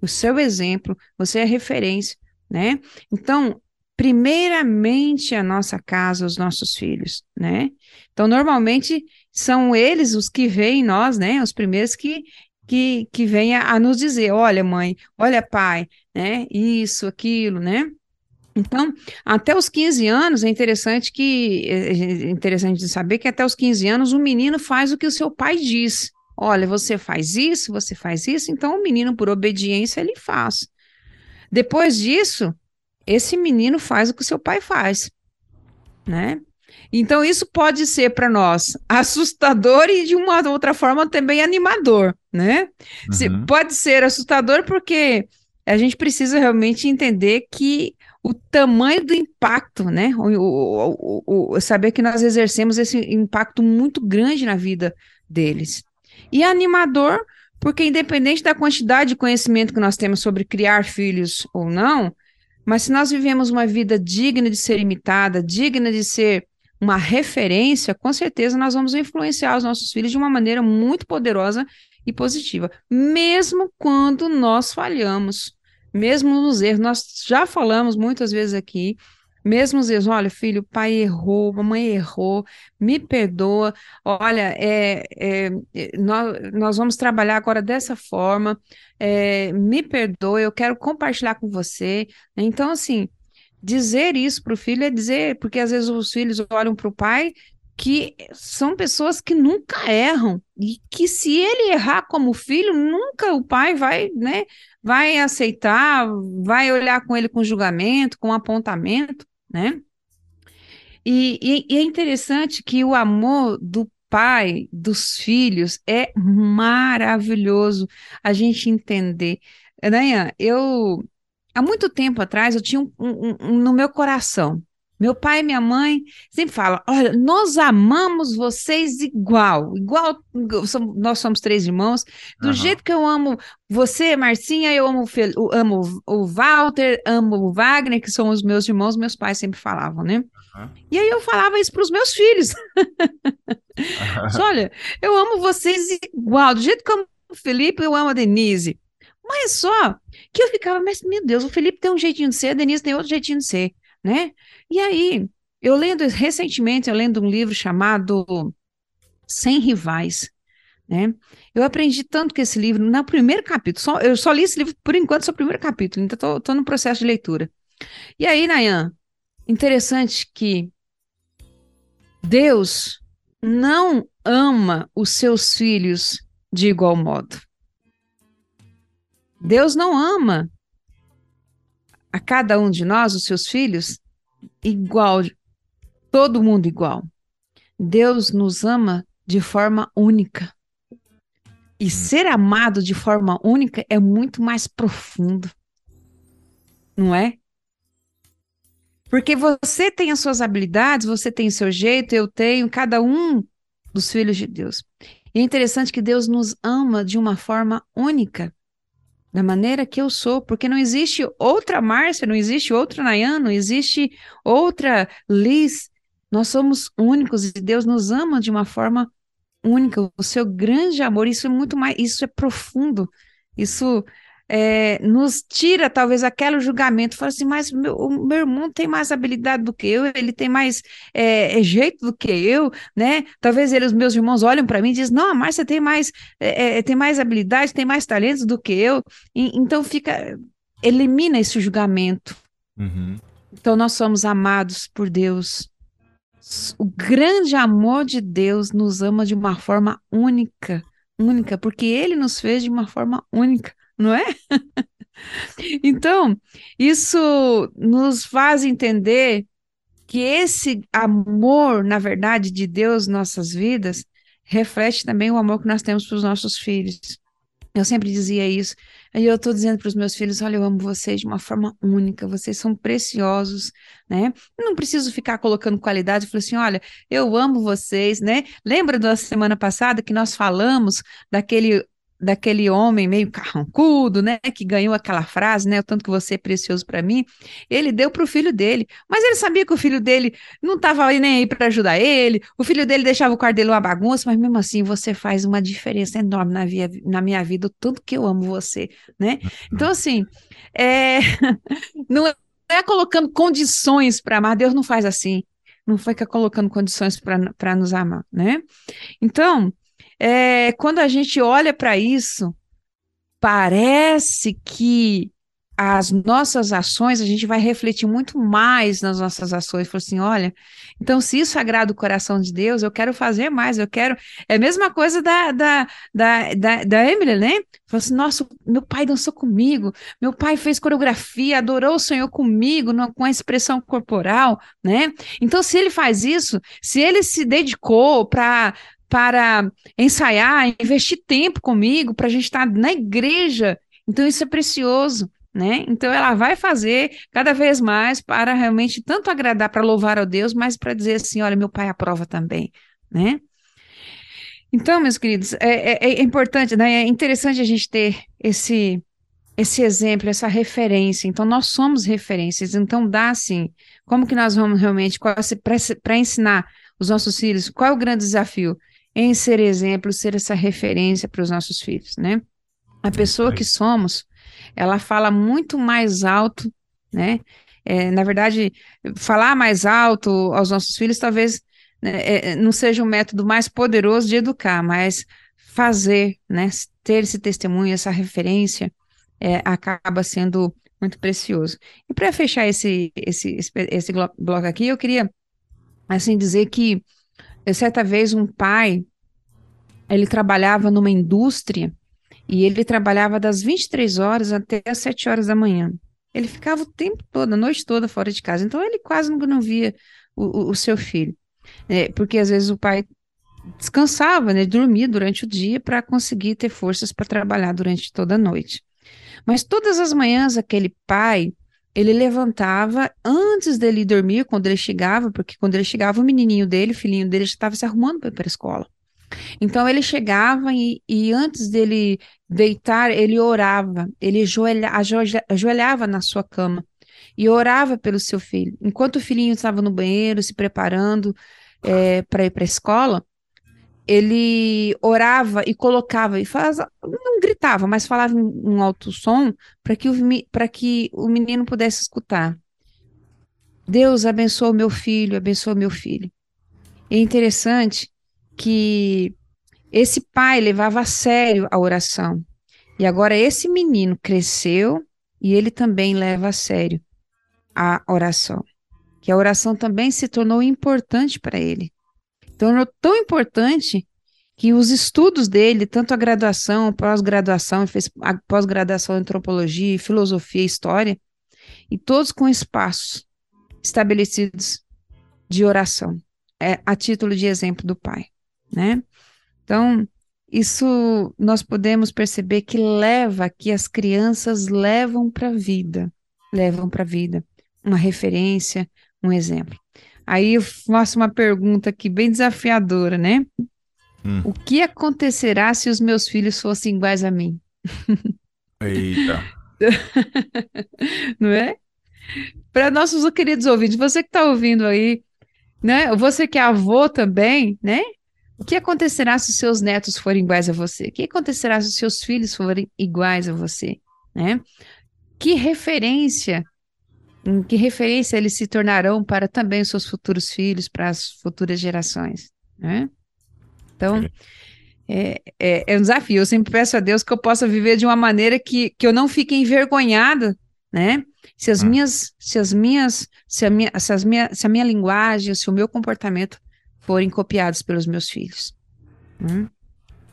O seu exemplo, você é referência, né? Então, primeiramente a nossa casa, os nossos filhos, né? Então, normalmente são eles os que veem nós, né? Os primeiros que que, que vêm a, a nos dizer, olha mãe, olha pai, né? Isso, aquilo, né? Então, até os 15 anos, é interessante que é, é interessante de saber que até os 15 anos o menino faz o que o seu pai diz. Olha, você faz isso, você faz isso, então o menino, por obediência, ele faz. Depois disso, esse menino faz o que o seu pai faz, né? Então, isso pode ser para nós assustador e, de uma outra forma, também animador, né? Uhum. Se, pode ser assustador porque a gente precisa realmente entender que o tamanho do impacto, né? O, o, o, saber que nós exercemos esse impacto muito grande na vida deles. E animador, porque independente da quantidade de conhecimento que nós temos sobre criar filhos ou não, mas se nós vivemos uma vida digna de ser imitada, digna de ser uma referência, com certeza nós vamos influenciar os nossos filhos de uma maneira muito poderosa e positiva, mesmo quando nós falhamos mesmo nos erros, nós já falamos muitas vezes aqui, mesmo os erros, olha, filho, pai errou, a mãe errou, me perdoa, olha, é, é, é, nós, nós vamos trabalhar agora dessa forma, é, me perdoa, eu quero compartilhar com você. Então, assim, dizer isso para o filho é dizer, porque às vezes os filhos olham para o pai que são pessoas que nunca erram e que se ele errar como filho, nunca o pai vai, né, vai aceitar, vai olhar com ele com julgamento, com apontamento, né? E, e, e é interessante que o amor do pai, dos filhos, é maravilhoso a gente entender. Né, eu há muito tempo atrás eu tinha um, um, um, no meu coração meu pai e minha mãe sempre falam: olha, nós amamos vocês igual, igual nós somos três irmãos. Do uhum. jeito que eu amo você, Marcinha, eu amo, amo o Walter, amo o Wagner, que são os meus irmãos, meus pais sempre falavam, né? Uhum. E aí eu falava isso para os meus filhos. olha, eu amo vocês igual, do jeito que eu amo o Felipe, eu amo a Denise. Mas só que eu ficava, mas meu Deus, o Felipe tem um jeitinho de ser, a Denise tem outro jeitinho de ser, né? E aí, eu lendo recentemente, eu lendo um livro chamado Sem Rivais, né? Eu aprendi tanto com esse livro, no primeiro capítulo, só, eu só li esse livro por enquanto, só o primeiro capítulo, então estou no processo de leitura. E aí, Nayan, interessante que Deus não ama os seus filhos de igual modo. Deus não ama a cada um de nós, os seus filhos, igual, todo mundo igual. Deus nos ama de forma única. E hum. ser amado de forma única é muito mais profundo. Não é? Porque você tem as suas habilidades, você tem o seu jeito, eu tenho, cada um dos filhos de Deus. E é interessante que Deus nos ama de uma forma única da maneira que eu sou, porque não existe outra Márcia, não existe outra Nayan, não existe outra Liz. Nós somos únicos e Deus nos ama de uma forma única. O seu grande amor, isso é muito mais, isso é profundo. Isso é, nos tira talvez aquele julgamento, fala assim, mas meu, o meu irmão tem mais habilidade do que eu, ele tem mais é, é jeito do que eu, né? Talvez eles, os meus irmãos olham para mim e dizem, não, a Márcia tem mais, é, é, tem mais habilidade, tem mais talentos do que eu, e, então fica, elimina esse julgamento. Uhum. Então nós somos amados por Deus. O grande amor de Deus nos ama de uma forma única, única, porque Ele nos fez de uma forma única não é? então, isso nos faz entender que esse amor, na verdade, de Deus nossas vidas, reflete também o amor que nós temos para os nossos filhos. Eu sempre dizia isso. E eu estou dizendo para os meus filhos: olha, eu amo vocês de uma forma única, vocês são preciosos, né? Eu não preciso ficar colocando qualidade. Eu falei assim: olha, eu amo vocês, né? Lembra da semana passada que nós falamos daquele daquele homem meio carrancudo, né, que ganhou aquela frase, né, o tanto que você é precioso para mim, ele deu para o filho dele, mas ele sabia que o filho dele não estava nem aí para ajudar ele, o filho dele deixava o quarto dele uma bagunça, mas mesmo assim você faz uma diferença enorme na, via, na minha vida, o tanto que eu amo você, né? Então assim, é, não é colocando condições para amar, Deus não faz assim, não fica colocando condições para nos amar, né? Então, é, quando a gente olha para isso, parece que as nossas ações, a gente vai refletir muito mais nas nossas ações. Falar assim, olha, então se isso agrada o coração de Deus, eu quero fazer mais, eu quero. É a mesma coisa da, da, da, da, da Emily, né? Falou assim, nossa, meu pai dançou comigo, meu pai fez coreografia, adorou o Senhor comigo, no, com a expressão corporal, né? Então, se ele faz isso, se ele se dedicou para para ensaiar, investir tempo comigo, para a gente estar na igreja. Então, isso é precioso. Né? Então ela vai fazer cada vez mais para realmente tanto agradar para louvar ao Deus, mas para dizer assim, olha, meu pai aprova também, né? Então, meus queridos, é, é, é, importante, né? É interessante a gente ter esse esse exemplo, essa referência. Então, nós somos referências. Então, dá assim, como que nós vamos realmente para ensinar os nossos filhos? Qual é o grande desafio? Em ser exemplo, ser essa referência para os nossos filhos, né? A pessoa que somos, ela fala muito mais alto, né? É, na verdade, falar mais alto aos nossos filhos talvez né, é, não seja o um método mais poderoso de educar, mas fazer, né? Ter esse testemunho, essa referência, é, acaba sendo muito precioso. E para fechar esse, esse, esse bloco aqui, eu queria assim dizer que certa vez um pai, ele trabalhava numa indústria e ele trabalhava das 23 horas até as 7 horas da manhã. Ele ficava o tempo todo, a noite toda fora de casa. Então ele quase nunca não via o, o, seu filho. É, porque às vezes o pai descansava, né, dormia durante o dia para conseguir ter forças para trabalhar durante toda a noite. Mas todas as manhãs aquele pai, ele levantava antes dele dormir, quando ele chegava, porque quando ele chegava o menininho dele, o filhinho dele já estava se arrumando para ir para a escola. Então ele chegava e, e, antes dele deitar, ele orava, ele ajoelha, ajoelhava na sua cama e orava pelo seu filho. Enquanto o filhinho estava no banheiro se preparando é, para ir para a escola, ele orava e colocava e faz, não gritava, mas falava em um alto som para que, o, que o menino pudesse escutar. Deus abençoa meu filho, abençoa meu filho. É interessante que esse pai levava a sério a oração. E agora esse menino cresceu e ele também leva a sério a oração. Que a oração também se tornou importante para ele. Tornou tão importante que os estudos dele, tanto a graduação, pós-graduação, fez pós-graduação em antropologia, filosofia história, e todos com espaços estabelecidos de oração, é, a título de exemplo do pai né? Então, isso nós podemos perceber que leva, que as crianças levam para a vida, levam para a vida uma referência, um exemplo. Aí eu faço uma pergunta aqui bem desafiadora, né? Hum. O que acontecerá se os meus filhos fossem iguais a mim?
Eita.
Não é? Para nossos queridos ouvintes, você que está ouvindo aí, né? Você que é avô também, né? O que acontecerá se os seus netos forem iguais a você? O que acontecerá se os seus filhos forem iguais a você? Né? Que referência, que referência eles se tornarão para também os seus futuros filhos, para as futuras gerações? Né? Então, é, é, é, um desafio. Eu sempre peço a Deus que eu possa viver de uma maneira que, que eu não fique envergonhada, né? Se as ah. minhas, se as minhas, se a minha, se as minha, se a minha linguagem, se o meu comportamento forem copiados pelos meus filhos. Hum?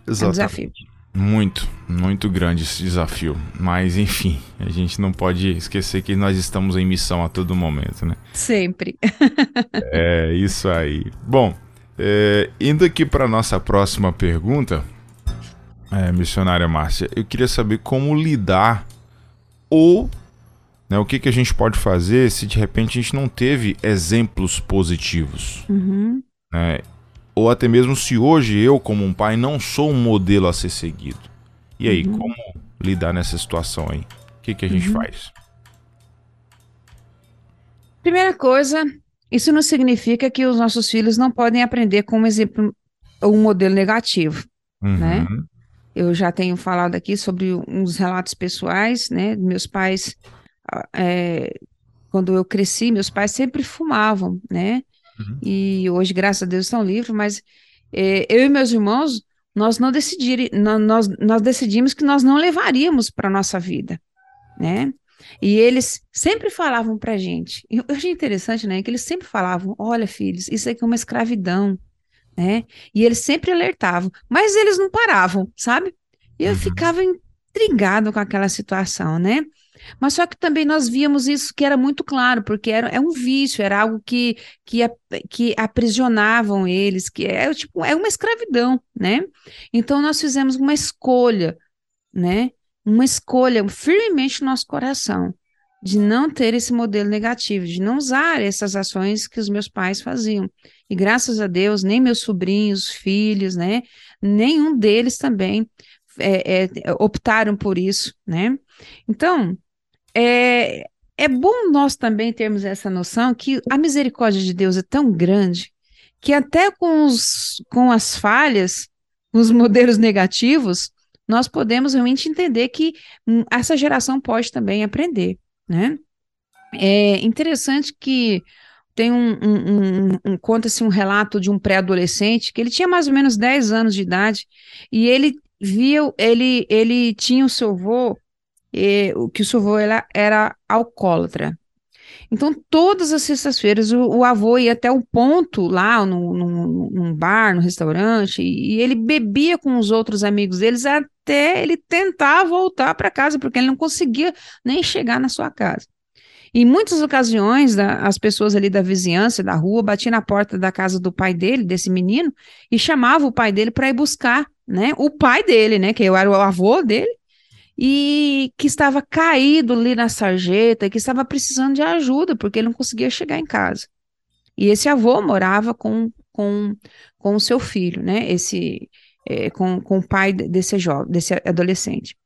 Exato. É um desafio. Muito, muito grande esse desafio. Mas, enfim, a gente não pode esquecer que nós estamos em missão a todo momento, né?
Sempre.
é, isso aí. Bom, é, indo aqui para nossa próxima pergunta, é, missionária Márcia, eu queria saber como lidar ou né, o que, que a gente pode fazer se de repente a gente não teve exemplos positivos.
Uhum
né? Ou até mesmo se hoje eu, como um pai, não sou um modelo a ser seguido. E aí, uhum. como lidar nessa situação aí? O que, que a gente uhum. faz?
Primeira coisa, isso não significa que os nossos filhos não podem aprender com um exemplo, um modelo negativo, uhum. né? Eu já tenho falado aqui sobre uns relatos pessoais, né? Meus pais, é, quando eu cresci, meus pais sempre fumavam, né? Uhum. E hoje, graças a Deus, estão livres, mas é, eu e meus irmãos, nós não decidir, nós, nós decidimos que nós não levaríamos para a nossa vida, né? E eles sempre falavam para a gente, eu achei interessante, né, que eles sempre falavam, olha filhos, isso aqui é uma escravidão, né? E eles sempre alertavam, mas eles não paravam, sabe? E eu uhum. ficava intrigado com aquela situação, né? Mas só que também nós víamos isso que era muito claro, porque era, é um vício, era algo que, que, que aprisionavam eles, que é tipo, é uma escravidão, né? Então nós fizemos uma escolha, né? Uma escolha firmemente no nosso coração de não ter esse modelo negativo, de não usar essas ações que os meus pais faziam. E graças a Deus, nem meus sobrinhos, filhos, né? Nenhum deles também é, é, optaram por isso, né? Então, é, é bom nós também termos essa noção que a misericórdia de Deus é tão grande que até com, os, com as falhas, os modelos negativos, nós podemos realmente entender que hum, essa geração pode também aprender, né? É interessante que tem um, um, um, um conta-se um relato de um pré-adolescente que ele tinha mais ou menos 10 anos de idade e ele viu, ele, ele tinha o seu avô e, o que o seu avô era, era alcoólatra. Então, todas as sextas-feiras, o, o, avô ia até um ponto lá, no, no, num bar, no restaurante, e, e ele bebia com os outros amigos deles até ele tentar voltar para casa, porque ele não conseguia nem chegar na sua casa. Em muitas ocasiões, as pessoas ali da vizinhança, da rua, batiam na porta da casa do pai dele, desse menino, e chamavam o pai dele para ir buscar, né? O pai dele, né? Que eu era o avô dele, e que estava caído ali na sarjeta, e que estava precisando de ajuda, porque ele não conseguia chegar em casa. E esse avô morava com, com, com o seu filho, né? Esse, é, com, com o pai desse jovem, desse adolescente.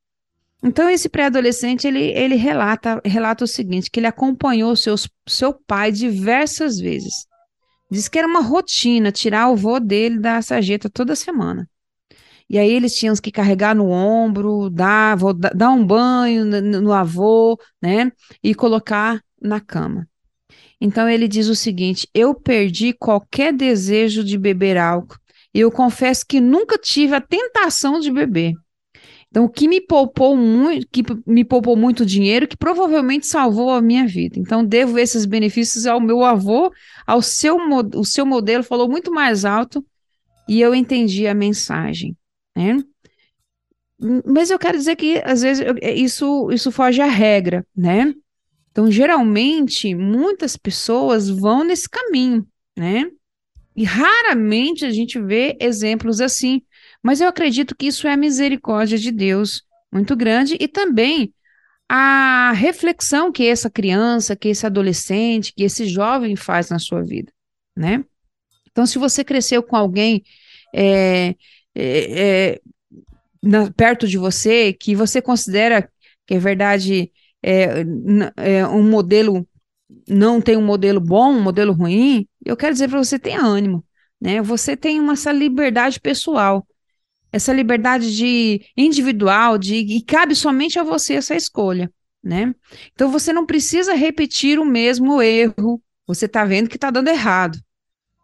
Então, esse pré-adolescente, ele, ele relata, relata o seguinte, que ele acompanhou seus, seu pai diversas vezes. Diz que era uma rotina tirar o vô dele da sarjeta toda semana. E aí eles tinham que carregar no ombro, dar, vou, dar um banho no, no avô, né? E colocar na cama. Então ele diz o seguinte: eu perdi qualquer desejo de beber álcool. E eu confesso que nunca tive a tentação de beber. Então, o que me poupou muito, que me poupou muito dinheiro, que provavelmente salvou a minha vida. Então, devo esses benefícios ao meu avô, ao seu, o seu modelo falou muito mais alto e eu entendi a mensagem, né? Mas eu quero dizer que às vezes isso isso foge à regra, né? Então, geralmente, muitas pessoas vão nesse caminho, né? E raramente a gente vê exemplos assim. Mas eu acredito que isso é a misericórdia de Deus muito grande e também a reflexão que essa criança, que esse adolescente, que esse jovem faz na sua vida, né? Então, se você cresceu com alguém é, é, é, na, perto de você, que você considera que é verdade é, é, um modelo não tem um modelo bom, um modelo ruim, eu quero dizer para você tenha ânimo, né? Você tem uma essa liberdade pessoal essa liberdade de individual, de e cabe somente a você essa escolha, né? Então você não precisa repetir o mesmo erro. Você está vendo que está dando errado.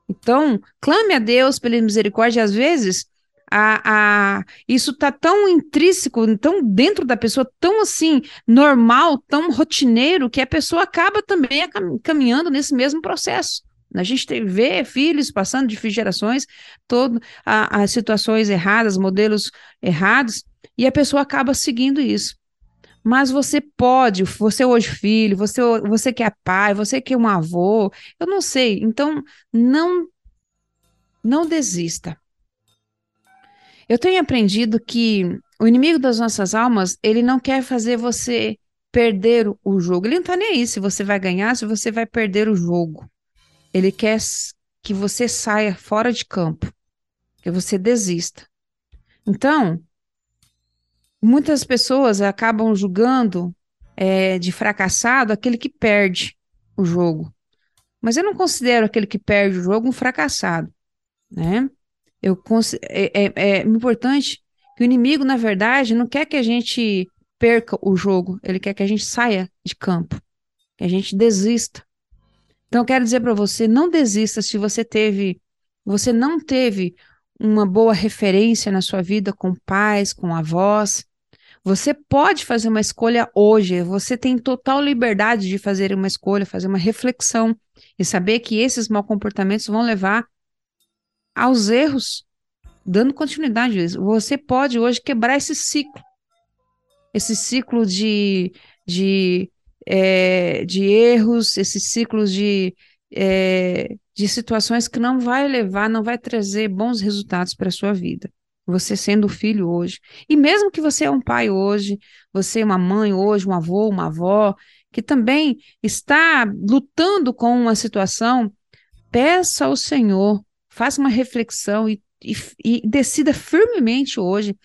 Então, clame a Deus pela misericórdia. Às vezes, a, a, isso está tão intrínseco, tão dentro da pessoa, tão assim, normal, tão rotineiro, que a pessoa acaba também caminhando nesse mesmo processo. A gente vê filhos passando de gerações, todas as situações erradas, modelos errados, e a pessoa acaba seguindo isso. Mas você pode, você hoje filho, você, você que é pai, você que é um avô, eu não sei. Então, não, não desista. Eu tenho aprendido que o inimigo das nossas almas, ele não quer fazer você perder o jogo. Ele não está nem aí se você vai ganhar, se você vai perder o jogo. Ele quer que você saia fora de campo, que você desista. Então, muitas pessoas acabam julgando é, de fracassado aquele que perde o jogo. Mas eu não considero aquele que perde o jogo um fracassado, né? Eu é, é, é importante que o inimigo, na verdade, não quer que a gente perca o jogo, ele quer que a gente saia de campo, que a gente desista. Então, eu quero dizer para você, não desista se você teve, você não teve uma boa referência na sua vida com pais, com avós. Você pode fazer uma escolha hoje, você tem total liberdade de fazer uma escolha, fazer uma reflexão e saber que esses maus comportamentos vão levar aos erros, dando continuidade. Você pode hoje quebrar esse ciclo, esse ciclo de, de é, de erros, esses ciclos de, é, de situações que não vai levar, não vai trazer bons resultados para a sua vida. Você sendo filho hoje. E mesmo que você é um pai hoje, você é uma mãe hoje, um avô, uma avó, que também está lutando com uma situação, peça ao Senhor, faça uma reflexão e, e, e decida firmemente hoje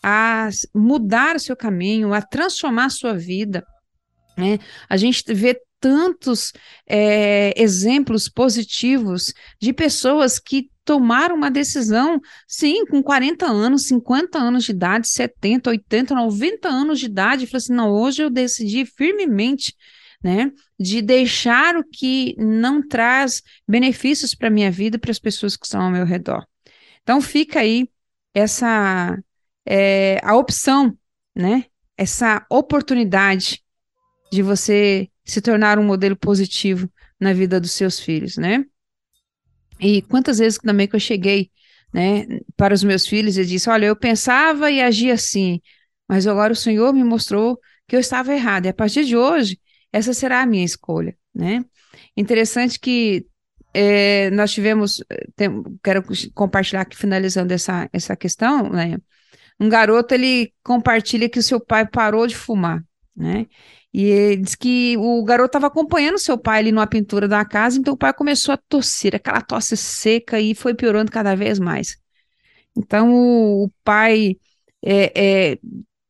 a mudar o seu caminho, a transformar a sua vida, né? A gente vê tantos é, exemplos positivos de pessoas que tomaram uma decisão, sim, com 40 anos, 50 anos de idade, 70, 80, 90 anos de idade, e falou assim: não, hoje eu decidi firmemente. Né, de deixar o que não traz benefícios para a minha vida e para as pessoas que estão ao meu redor. Então fica aí essa é, a opção, né, essa oportunidade de você se tornar um modelo positivo na vida dos seus filhos, né? E quantas vezes também que eu cheguei, né, para os meus filhos e disse, olha, eu pensava e agia assim, mas agora o Senhor me mostrou que eu estava errado, e a partir de hoje, essa será a minha escolha, né? Interessante que é, nós tivemos, tem, quero compartilhar aqui, finalizando essa, essa questão, né? Um garoto, ele compartilha que o seu pai parou de fumar, né? E diz que o garoto estava acompanhando seu pai ali numa pintura da casa, então o pai começou a tossir, aquela tosse seca e foi piorando cada vez mais. Então o, o pai é, é,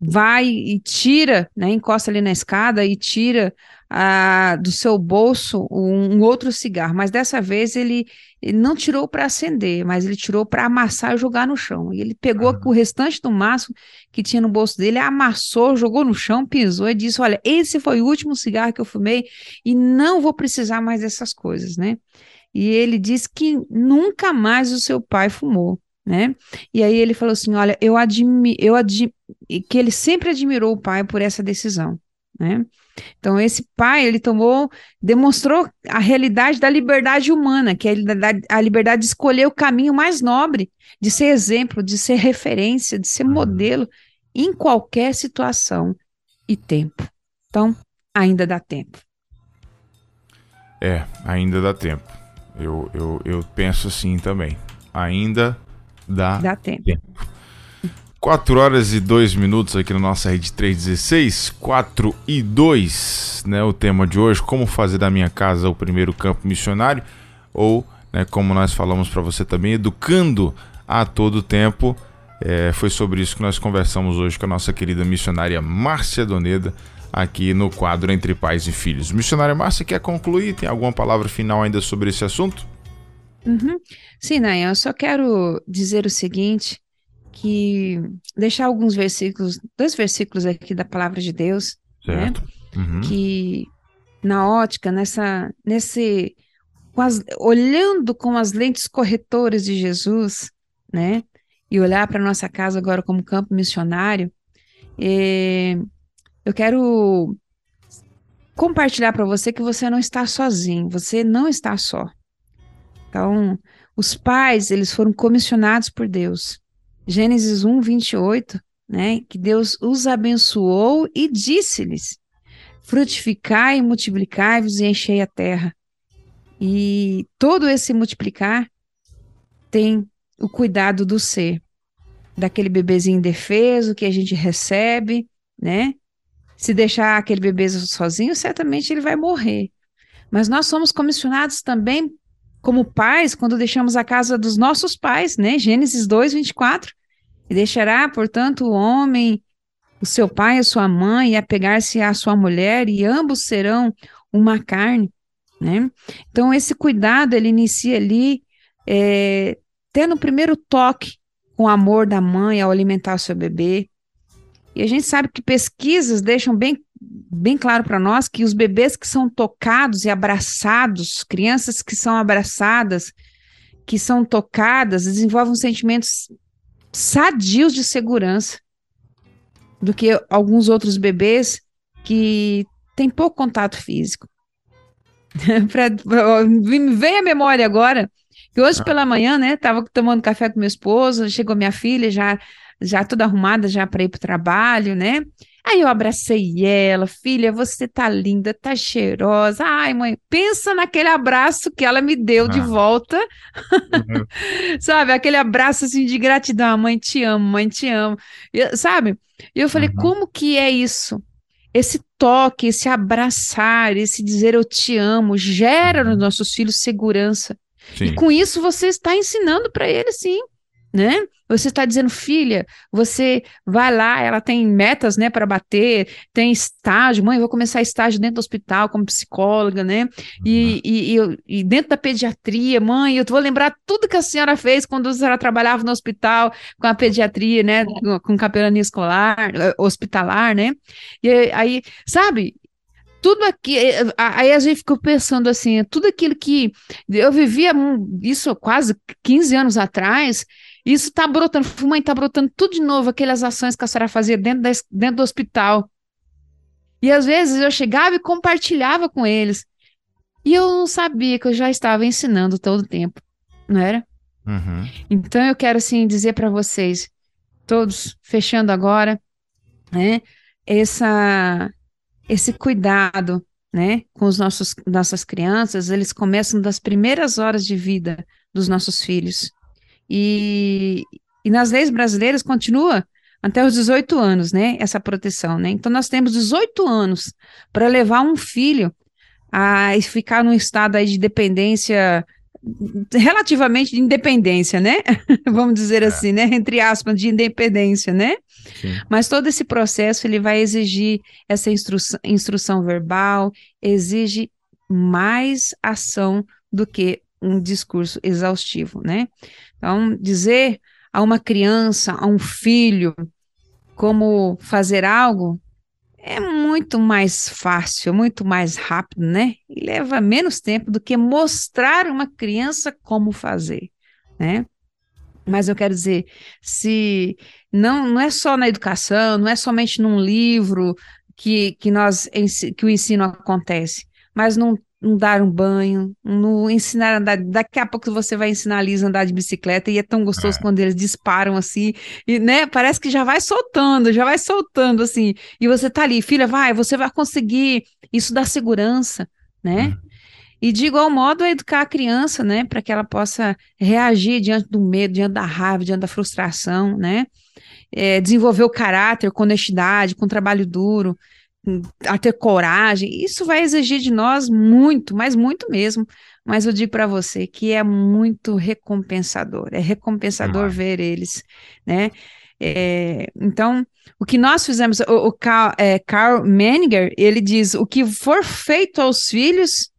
vai e tira, né, encosta ali na escada e tira ah, do seu bolso um, um, outro cigarro, mas dessa vez ele, ele não tirou para acender, mas ele tirou para amassar e jogar no chão. E ele pegou uhum. o restante do maço que tinha no bolso dele, amassou, jogou no chão, pisou e disse: Olha, esse foi o último cigarro que eu fumei e não vou precisar mais dessas coisas, né? E ele disse que nunca mais o seu pai fumou né? E aí ele falou assim: olha, eu admiro, eu admi que ele sempre admirou o pai por essa decisão, né? Então esse pai ele tomou, demonstrou a realidade da liberdade humana, que é a liberdade de escolher o caminho mais nobre, de ser exemplo, de ser referência, de ser uhum. modelo em qualquer situação e tempo. Então ainda dá tempo.
É, ainda dá tempo. Eu, eu, eu penso assim também. Ainda Dá,
Dá tempo. tempo.
4 horas e 2 minutos aqui na nossa rede 316, 4 e 2, né? O tema de hoje, como fazer da minha casa o primeiro campo missionário, ou, né, como nós falamos para você também, educando a todo tempo. É, foi sobre isso que nós conversamos hoje com a nossa querida missionária Márcia Doneda, aqui no quadro Entre Pais e Filhos. Missionária Márcia, quer concluir? Tem alguma palavra final ainda sobre esse assunto?
Uhum. Sim, Nayan, eu só quero dizer o seguinte, que deixar alguns versículos, dois versículos aqui da palavra de Deus, né? certo. né? Uhum. Que na ótica, nessa, nesse, com as, olhando com as lentes corretoras de Jesus, né? E olhar para nossa casa agora como campo missionário, é, eu quero compartilhar para você que você não está sozinho, você não está só. Então, os pais, eles foram comissionados por Deus. Gênesis 1, 28, né? Que Deus os abençoou e disse-lhes: frutificai multiplicai-vos e enchei a terra. E todo esse multiplicar tem o cuidado do ser, daquele bebezinho indefeso que a gente recebe, né? Se deixar aquele bebê sozinho, certamente ele vai morrer. Mas nós somos comissionados também como pais, quando deixamos a casa dos nossos pais, né? Gênesis 2, 24. E deixará, portanto, o homem, o seu pai, a sua mãe, e apegar-se à sua mulher, e ambos serão uma carne, né? Então, esse cuidado, ele inicia ali, é, tendo o primeiro toque com o amor da mãe ao alimentar o seu bebê. E a gente sabe que pesquisas deixam bem bem claro para nós que os bebês que são tocados e abraçados, crianças que são abraçadas, que são tocadas, desenvolvem sentimentos sadios de segurança do que alguns outros bebês que têm pouco contato físico. pra, me vem a memória agora que hoje ah. pela manhã, né, tava tomando café com meu esposo, chegou minha filha já já toda arrumada já para ir para o trabalho, né? Aí eu abracei ela, filha, você tá linda, tá cheirosa. Ai, mãe, pensa naquele abraço que ela me deu ah. de volta. Uhum. sabe, aquele abraço assim de gratidão. Mãe, te amo, mãe, te amo. E, sabe? E eu falei, uhum. como que é isso? Esse toque, esse abraçar, esse dizer eu te amo, gera uhum. nos nossos filhos segurança. Sim. E com isso você está ensinando para eles, sim, né? Você está dizendo, filha, você vai lá, ela tem metas, né, para bater, tem estágio, mãe, eu vou começar estágio dentro do hospital como psicóloga, né? E, uhum. e, e, e, dentro da pediatria, mãe, eu vou lembrar tudo que a senhora fez quando a senhora trabalhava no hospital com a pediatria, né, com capelania escolar, eh, hospitalar, né? E aí, sabe? Tudo aqui, eh, aí a gente ficou pensando assim, tudo aquilo que eu vivia isso quase 15 anos atrás, isso está brotando, mãe, está brotando tudo de novo, aquelas ações que a senhora fazia dentro, da, dentro do hospital. E às vezes eu chegava e compartilhava com eles. E eu não sabia que eu já estava ensinando todo o tempo, não era? Uhum. Então eu quero assim dizer para vocês, todos fechando agora, né? Essa, esse cuidado, né? Com os nossos nossas crianças, eles começam das primeiras horas de vida dos nossos filhos. E, e nas leis brasileiras continua até os 18 anos, né? Essa proteção, né? Então nós temos 18 anos para levar um filho a ficar num estado aí de dependência relativamente de independência, né? Vamos dizer é. assim, né? Entre aspas, de independência, né? Sim. Mas todo esse processo ele vai exigir essa instrução, instrução verbal, exige mais ação do que um discurso exaustivo, né? Então, dizer a uma criança, a um filho, como fazer algo, é muito mais fácil, muito mais rápido, né? E leva menos tempo do que mostrar uma criança como fazer, né? Mas eu quero dizer, se não, não é só na educação, não é somente num livro que, que nós que o ensino acontece, mas num não dar um banho, não ensinar a andar. Daqui a pouco você vai ensinar a Lisa a andar de bicicleta e é tão gostoso é. quando eles disparam assim, e né, parece que já vai soltando, já vai soltando assim. E você tá ali, filha, vai, você vai conseguir. Isso dá segurança, né? Uhum. E de igual modo educar a criança, né, para que ela possa reagir diante do medo, diante da raiva, diante da frustração, né? É, desenvolver o caráter com honestidade, com trabalho duro, a ter coragem. Isso vai exigir de nós muito, mas muito mesmo. Mas eu digo para você que é muito recompensador. É recompensador ver eles, né? É, então, o que nós fizemos, o, o Carl, é, Carl Menninger, ele diz: o que for feito aos filhos,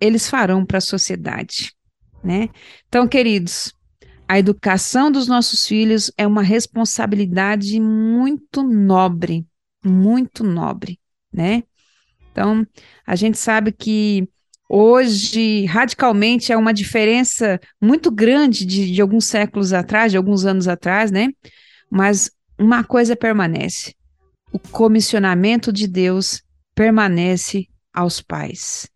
eles farão para a sociedade, né? Então, queridos, a educação dos nossos filhos é uma responsabilidade muito nobre, muito nobre né? Então, a gente sabe que hoje, radicalmente, é uma diferença muito grande de, de alguns séculos atrás, de alguns anos atrás, né? Mas uma coisa permanece: o comissionamento de Deus permanece aos pais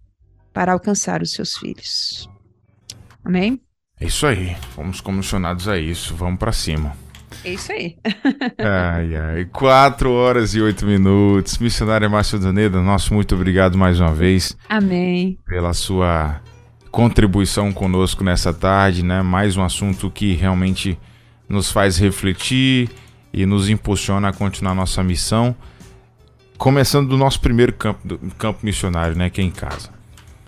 para alcançar os seus filhos. Amém?
É isso aí. Fomos comissionados a isso. Vamos para cima.
É isso aí.
ai, ai. Quatro horas e oito minutos. Missionária Márcia Doneda, nosso muito obrigado mais uma vez.
Amém.
Pela sua contribuição conosco nessa tarde, né? Mais um assunto que realmente nos faz refletir e nos impulsiona a continuar nossa missão. Começando do nosso primeiro campo, campo missionário, né? Que é em casa.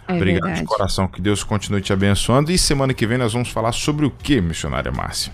É Obrigado verdade. de coração, que Deus continue te abençoando. E semana que vem nós vamos falar sobre o que, missionária Márcia?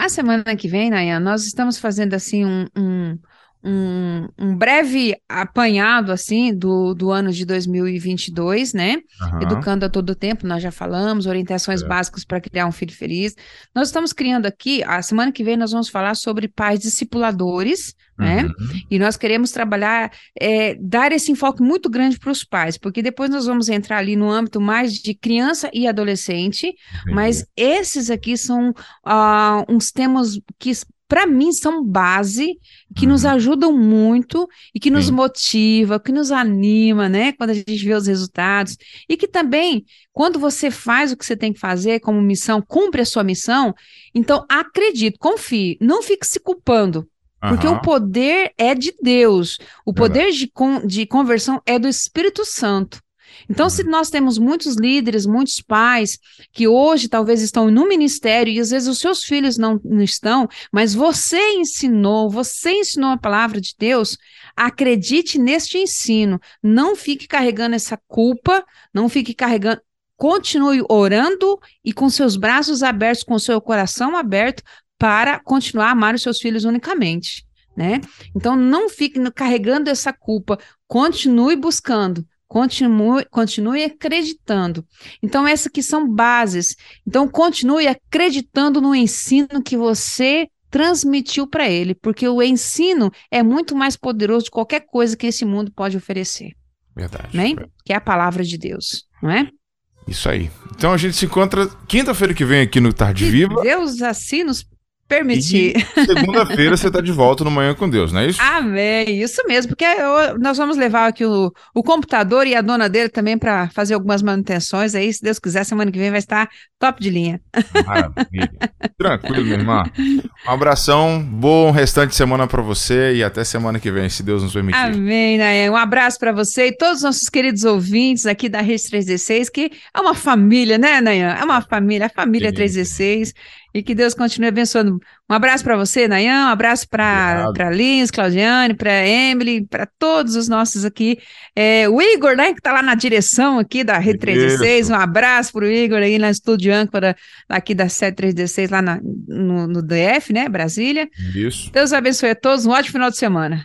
A semana que vem, Nayan, nós estamos fazendo assim um, um, um, um, breve apanhado assim do, do ano de 2022, né? Uhum. Educando a todo tempo, nós já falamos, orientações é. básicas para criar um filho feliz. Nós estamos criando aqui, a semana que vem nós vamos falar sobre pais discipuladores, né? Uhum. E nós queremos trabalhar, é, dar esse enfoque muito grande para os pais, porque depois nós vamos entrar ali no âmbito mais de criança e adolescente, Entendi. mas esses aqui são uh, uns temas que para mim, são base, que uhum. nos ajudam muito e que nos Sim. motiva, que nos anima, né? Quando a gente vê os resultados. E que também, quando você faz o que você tem que fazer como missão, cumpre a sua missão, então acredite, confie, não fique se culpando. Porque uhum. o poder é de Deus, o poder de, con de conversão é do Espírito Santo. Então, se uhum. nós temos muitos líderes, muitos pais que hoje talvez estão no ministério e às vezes os seus filhos não, não estão, mas você ensinou, você ensinou a palavra de Deus, acredite neste ensino. Não fique carregando essa culpa, não fique carregando. Continue orando e com seus braços abertos, com seu coração aberto, para continuar a amar os seus filhos unicamente. Né? Então, não fique carregando essa culpa, continue buscando, Continue, continue acreditando. Então, essas aqui são bases. Então, continue acreditando no ensino que você transmitiu para ele, porque o ensino é muito mais poderoso de qualquer coisa que esse mundo pode oferecer.
Verdade.
Né? Que é a palavra de Deus, não é?
Isso aí. Então a gente se encontra quinta-feira que vem aqui no Tarde Viva.
Deus assim nos permitir.
Segunda-feira você está de volta no Manhã com Deus, não é isso?
Amém, isso mesmo, porque nós vamos levar aqui o, o computador e a dona dele também para fazer algumas manutenções aí, se Deus quiser, semana que vem vai estar top de linha.
Maravilha. Tranquilo, minha irmã. Um abração, bom restante de semana para você e até semana que vem, se Deus nos permitir.
Amém, Nayan. Um abraço para você e todos os nossos queridos ouvintes aqui da Rede 316, que é uma família, né, Nayan? É uma família, a família Sim. 316 e que Deus continue abençoando. Um abraço para você, Nayan, um abraço para Lins, Claudiane, para Emily, para todos os nossos aqui. É, o Igor, né, que está lá na direção aqui da Rede 316, um abraço para o Igor aí na Estúdio Âncora, aqui da Sede 316, lá na, no, no DF, né, Brasília.
Isso.
Deus abençoe a todos, um ótimo final de semana.